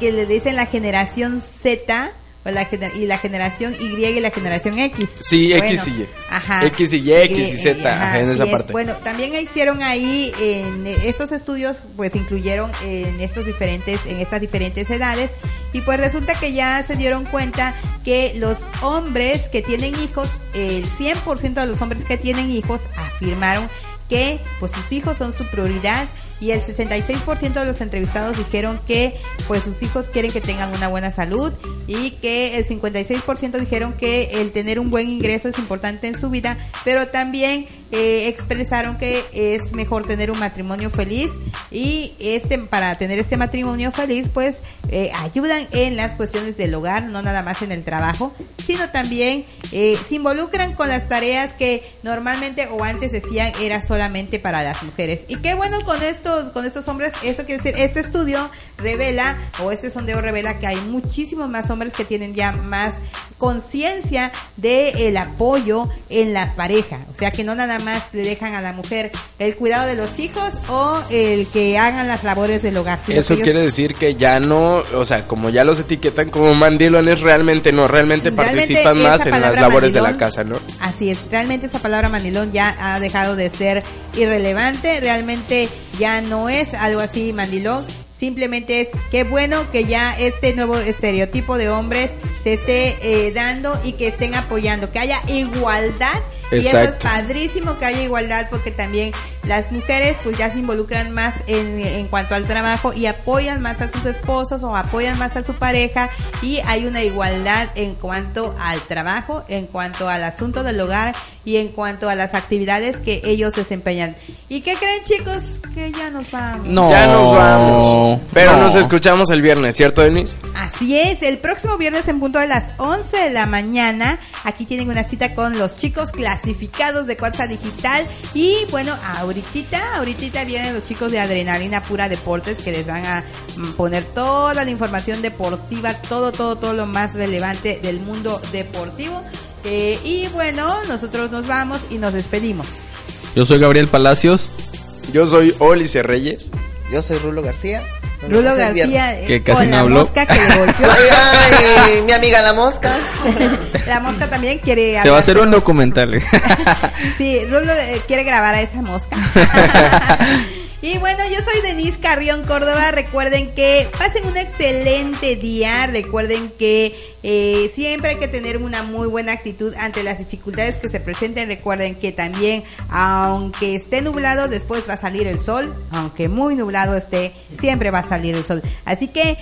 que le dicen la generación Z la gener- y la generación Y y la generación X?
Sí,
Bueno,
X y Y.
Ajá.
X y Y, X y
Eh,
Z,
ajá,
ajá, en esa
es.
parte.
Bueno, también hicieron ahí en estos estudios, pues incluyeron en estos diferentes, en estas diferentes edades y pues resulta que ya se dieron cuenta que los hombres que tienen hijos, el 100% de los hombres que tienen hijos afirmaron que pues sus hijos son su prioridad y el 66% de los entrevistados dijeron que pues sus hijos quieren que tengan una buena salud y que el 56% dijeron que el tener un buen ingreso es importante en su vida, pero también eh, expresaron que es mejor tener un matrimonio feliz y este para tener este matrimonio feliz pues eh, ayudan en las cuestiones del hogar, no nada más en el trabajo, sino también eh, se involucran con las tareas que normalmente o antes decían era solamente para las mujeres. Y qué bueno con estos con estos hombres, eso quiere decir, este estudio revela o este sondeo revela que hay muchísimos más hombres que tienen ya más conciencia de el apoyo en la pareja, o sea que no nada más le dejan a la mujer el cuidado de los hijos o el que hagan las labores del hogar.
Eso
ellos-
quiere decir que ya no, o sea, como ya los etiquetan como mandilones, realmente no, realmente,
Realmente
participan más en las labores de la casa, ¿no?
Así es, realmente esa palabra mandilón ya ha dejado de ser irrelevante, realmente ya no es algo así mandilón, simplemente es qué bueno que ya este nuevo estereotipo de hombres se esté eh, dando y que estén apoyando, que haya igualdad. Y eso es
Exacto.
padrísimo que haya igualdad porque también las mujeres pues ya se involucran más en, en cuanto al trabajo y apoyan más a sus esposos o apoyan más a su pareja y hay una igualdad en cuanto al trabajo, en cuanto al asunto del hogar y en cuanto a las actividades que ellos desempeñan. ¿Y qué creen chicos? Que ya nos vamos.
No.
Ya nos vamos. Pero
No.
nos escuchamos el viernes, ¿cierto, Denis?
Así es, el próximo viernes en punto de las 11 de la mañana, aquí tienen una cita con los chicos clasificados de Cuatza Digital y bueno, ahorita, ahorita vienen los chicos de Adrenalina Pura Deportes que les van a mm, poner toda la información deportiva, todo, todo, todo lo más relevante del mundo deportivo. Eh, y bueno, nosotros nos vamos y nos despedimos.
Yo soy Gabriel Palacios.
Yo soy Olice Reyes.
Yo soy Rulo García.
Rulo García eh,
Que casi
con
no
la
habló.
mosca que le golpeó.
Ay, mi amiga la mosca.
la mosca también quiere
Se va a hacer un documental.
Sí, Rulo eh, quiere grabar a esa mosca. Y bueno, yo soy Denise Carrión Córdoba. Recuerden que pasen un excelente día. Recuerden que eh, siempre hay que tener una muy buena actitud ante las dificultades que se presenten. Recuerden que también, aunque esté nublado, después va a salir el sol. Aunque muy nublado esté, siempre va a salir el sol. Así que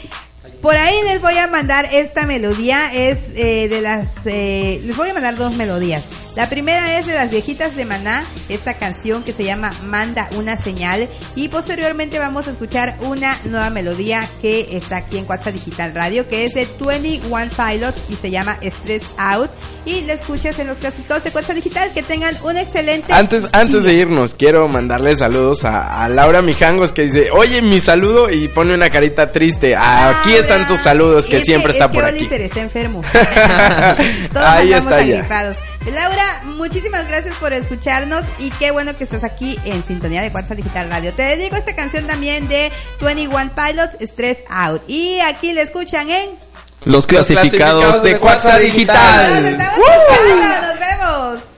por ahí les voy a mandar esta melodía. Es eh, de las. eh, les voy a mandar dos melodías. La primera es de las viejitas de Maná, esta canción que se llama Manda una señal. Y posteriormente vamos a escuchar una nueva melodía que está aquí en WhatsApp Digital Radio, que es de 21 Pilots y se llama Stress Out. Y la escuchas en los clasificados de WhatsApp Digital. Que tengan un excelente.
Antes, antes de irnos, quiero mandarle saludos a, a Laura Mijangos que dice, oye, mi saludo y pone una carita triste. Aquí están tus saludos que
Es
siempre
es
está
que
por aquí.
Oliver está enfermo. Todos
Ahí está ya.
agripados. Laura, muchísimas gracias por escucharnos y qué bueno que estás aquí en sintonía de WhatsApp Digital Radio. Te dedico esta canción también de 21 Pilots, Stress Out. Y aquí le escuchan en...
Los clasificados de WhatsApp
Nos
Digital.
estamos escuchando, nos vemos.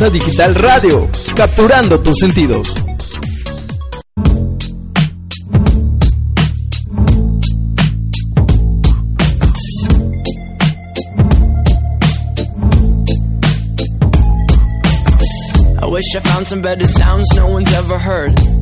Digital Radio, capturando tus sentidos.
I wish I found some better sounds no one's ever heard.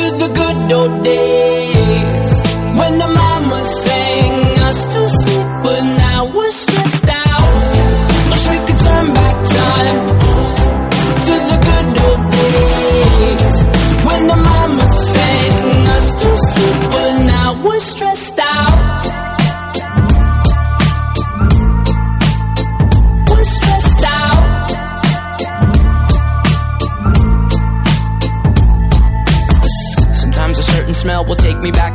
to the good old days. When the mama sang us to sleep, but now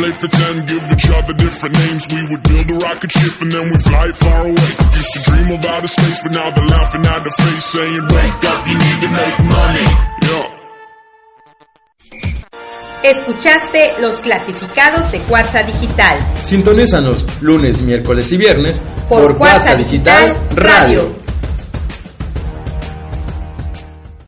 Used to play pretend, give each other different names. We would build a rocket ship and then we fly far away. Used to dream of outer space, but now they're laughing at the face, saying, Wake up, you need to make money. Yeah.
Escuchaste los clasificados de Cuarza Digital
Sintonízanos lunes, miércoles y viernes
por Cuarza Digital Radio.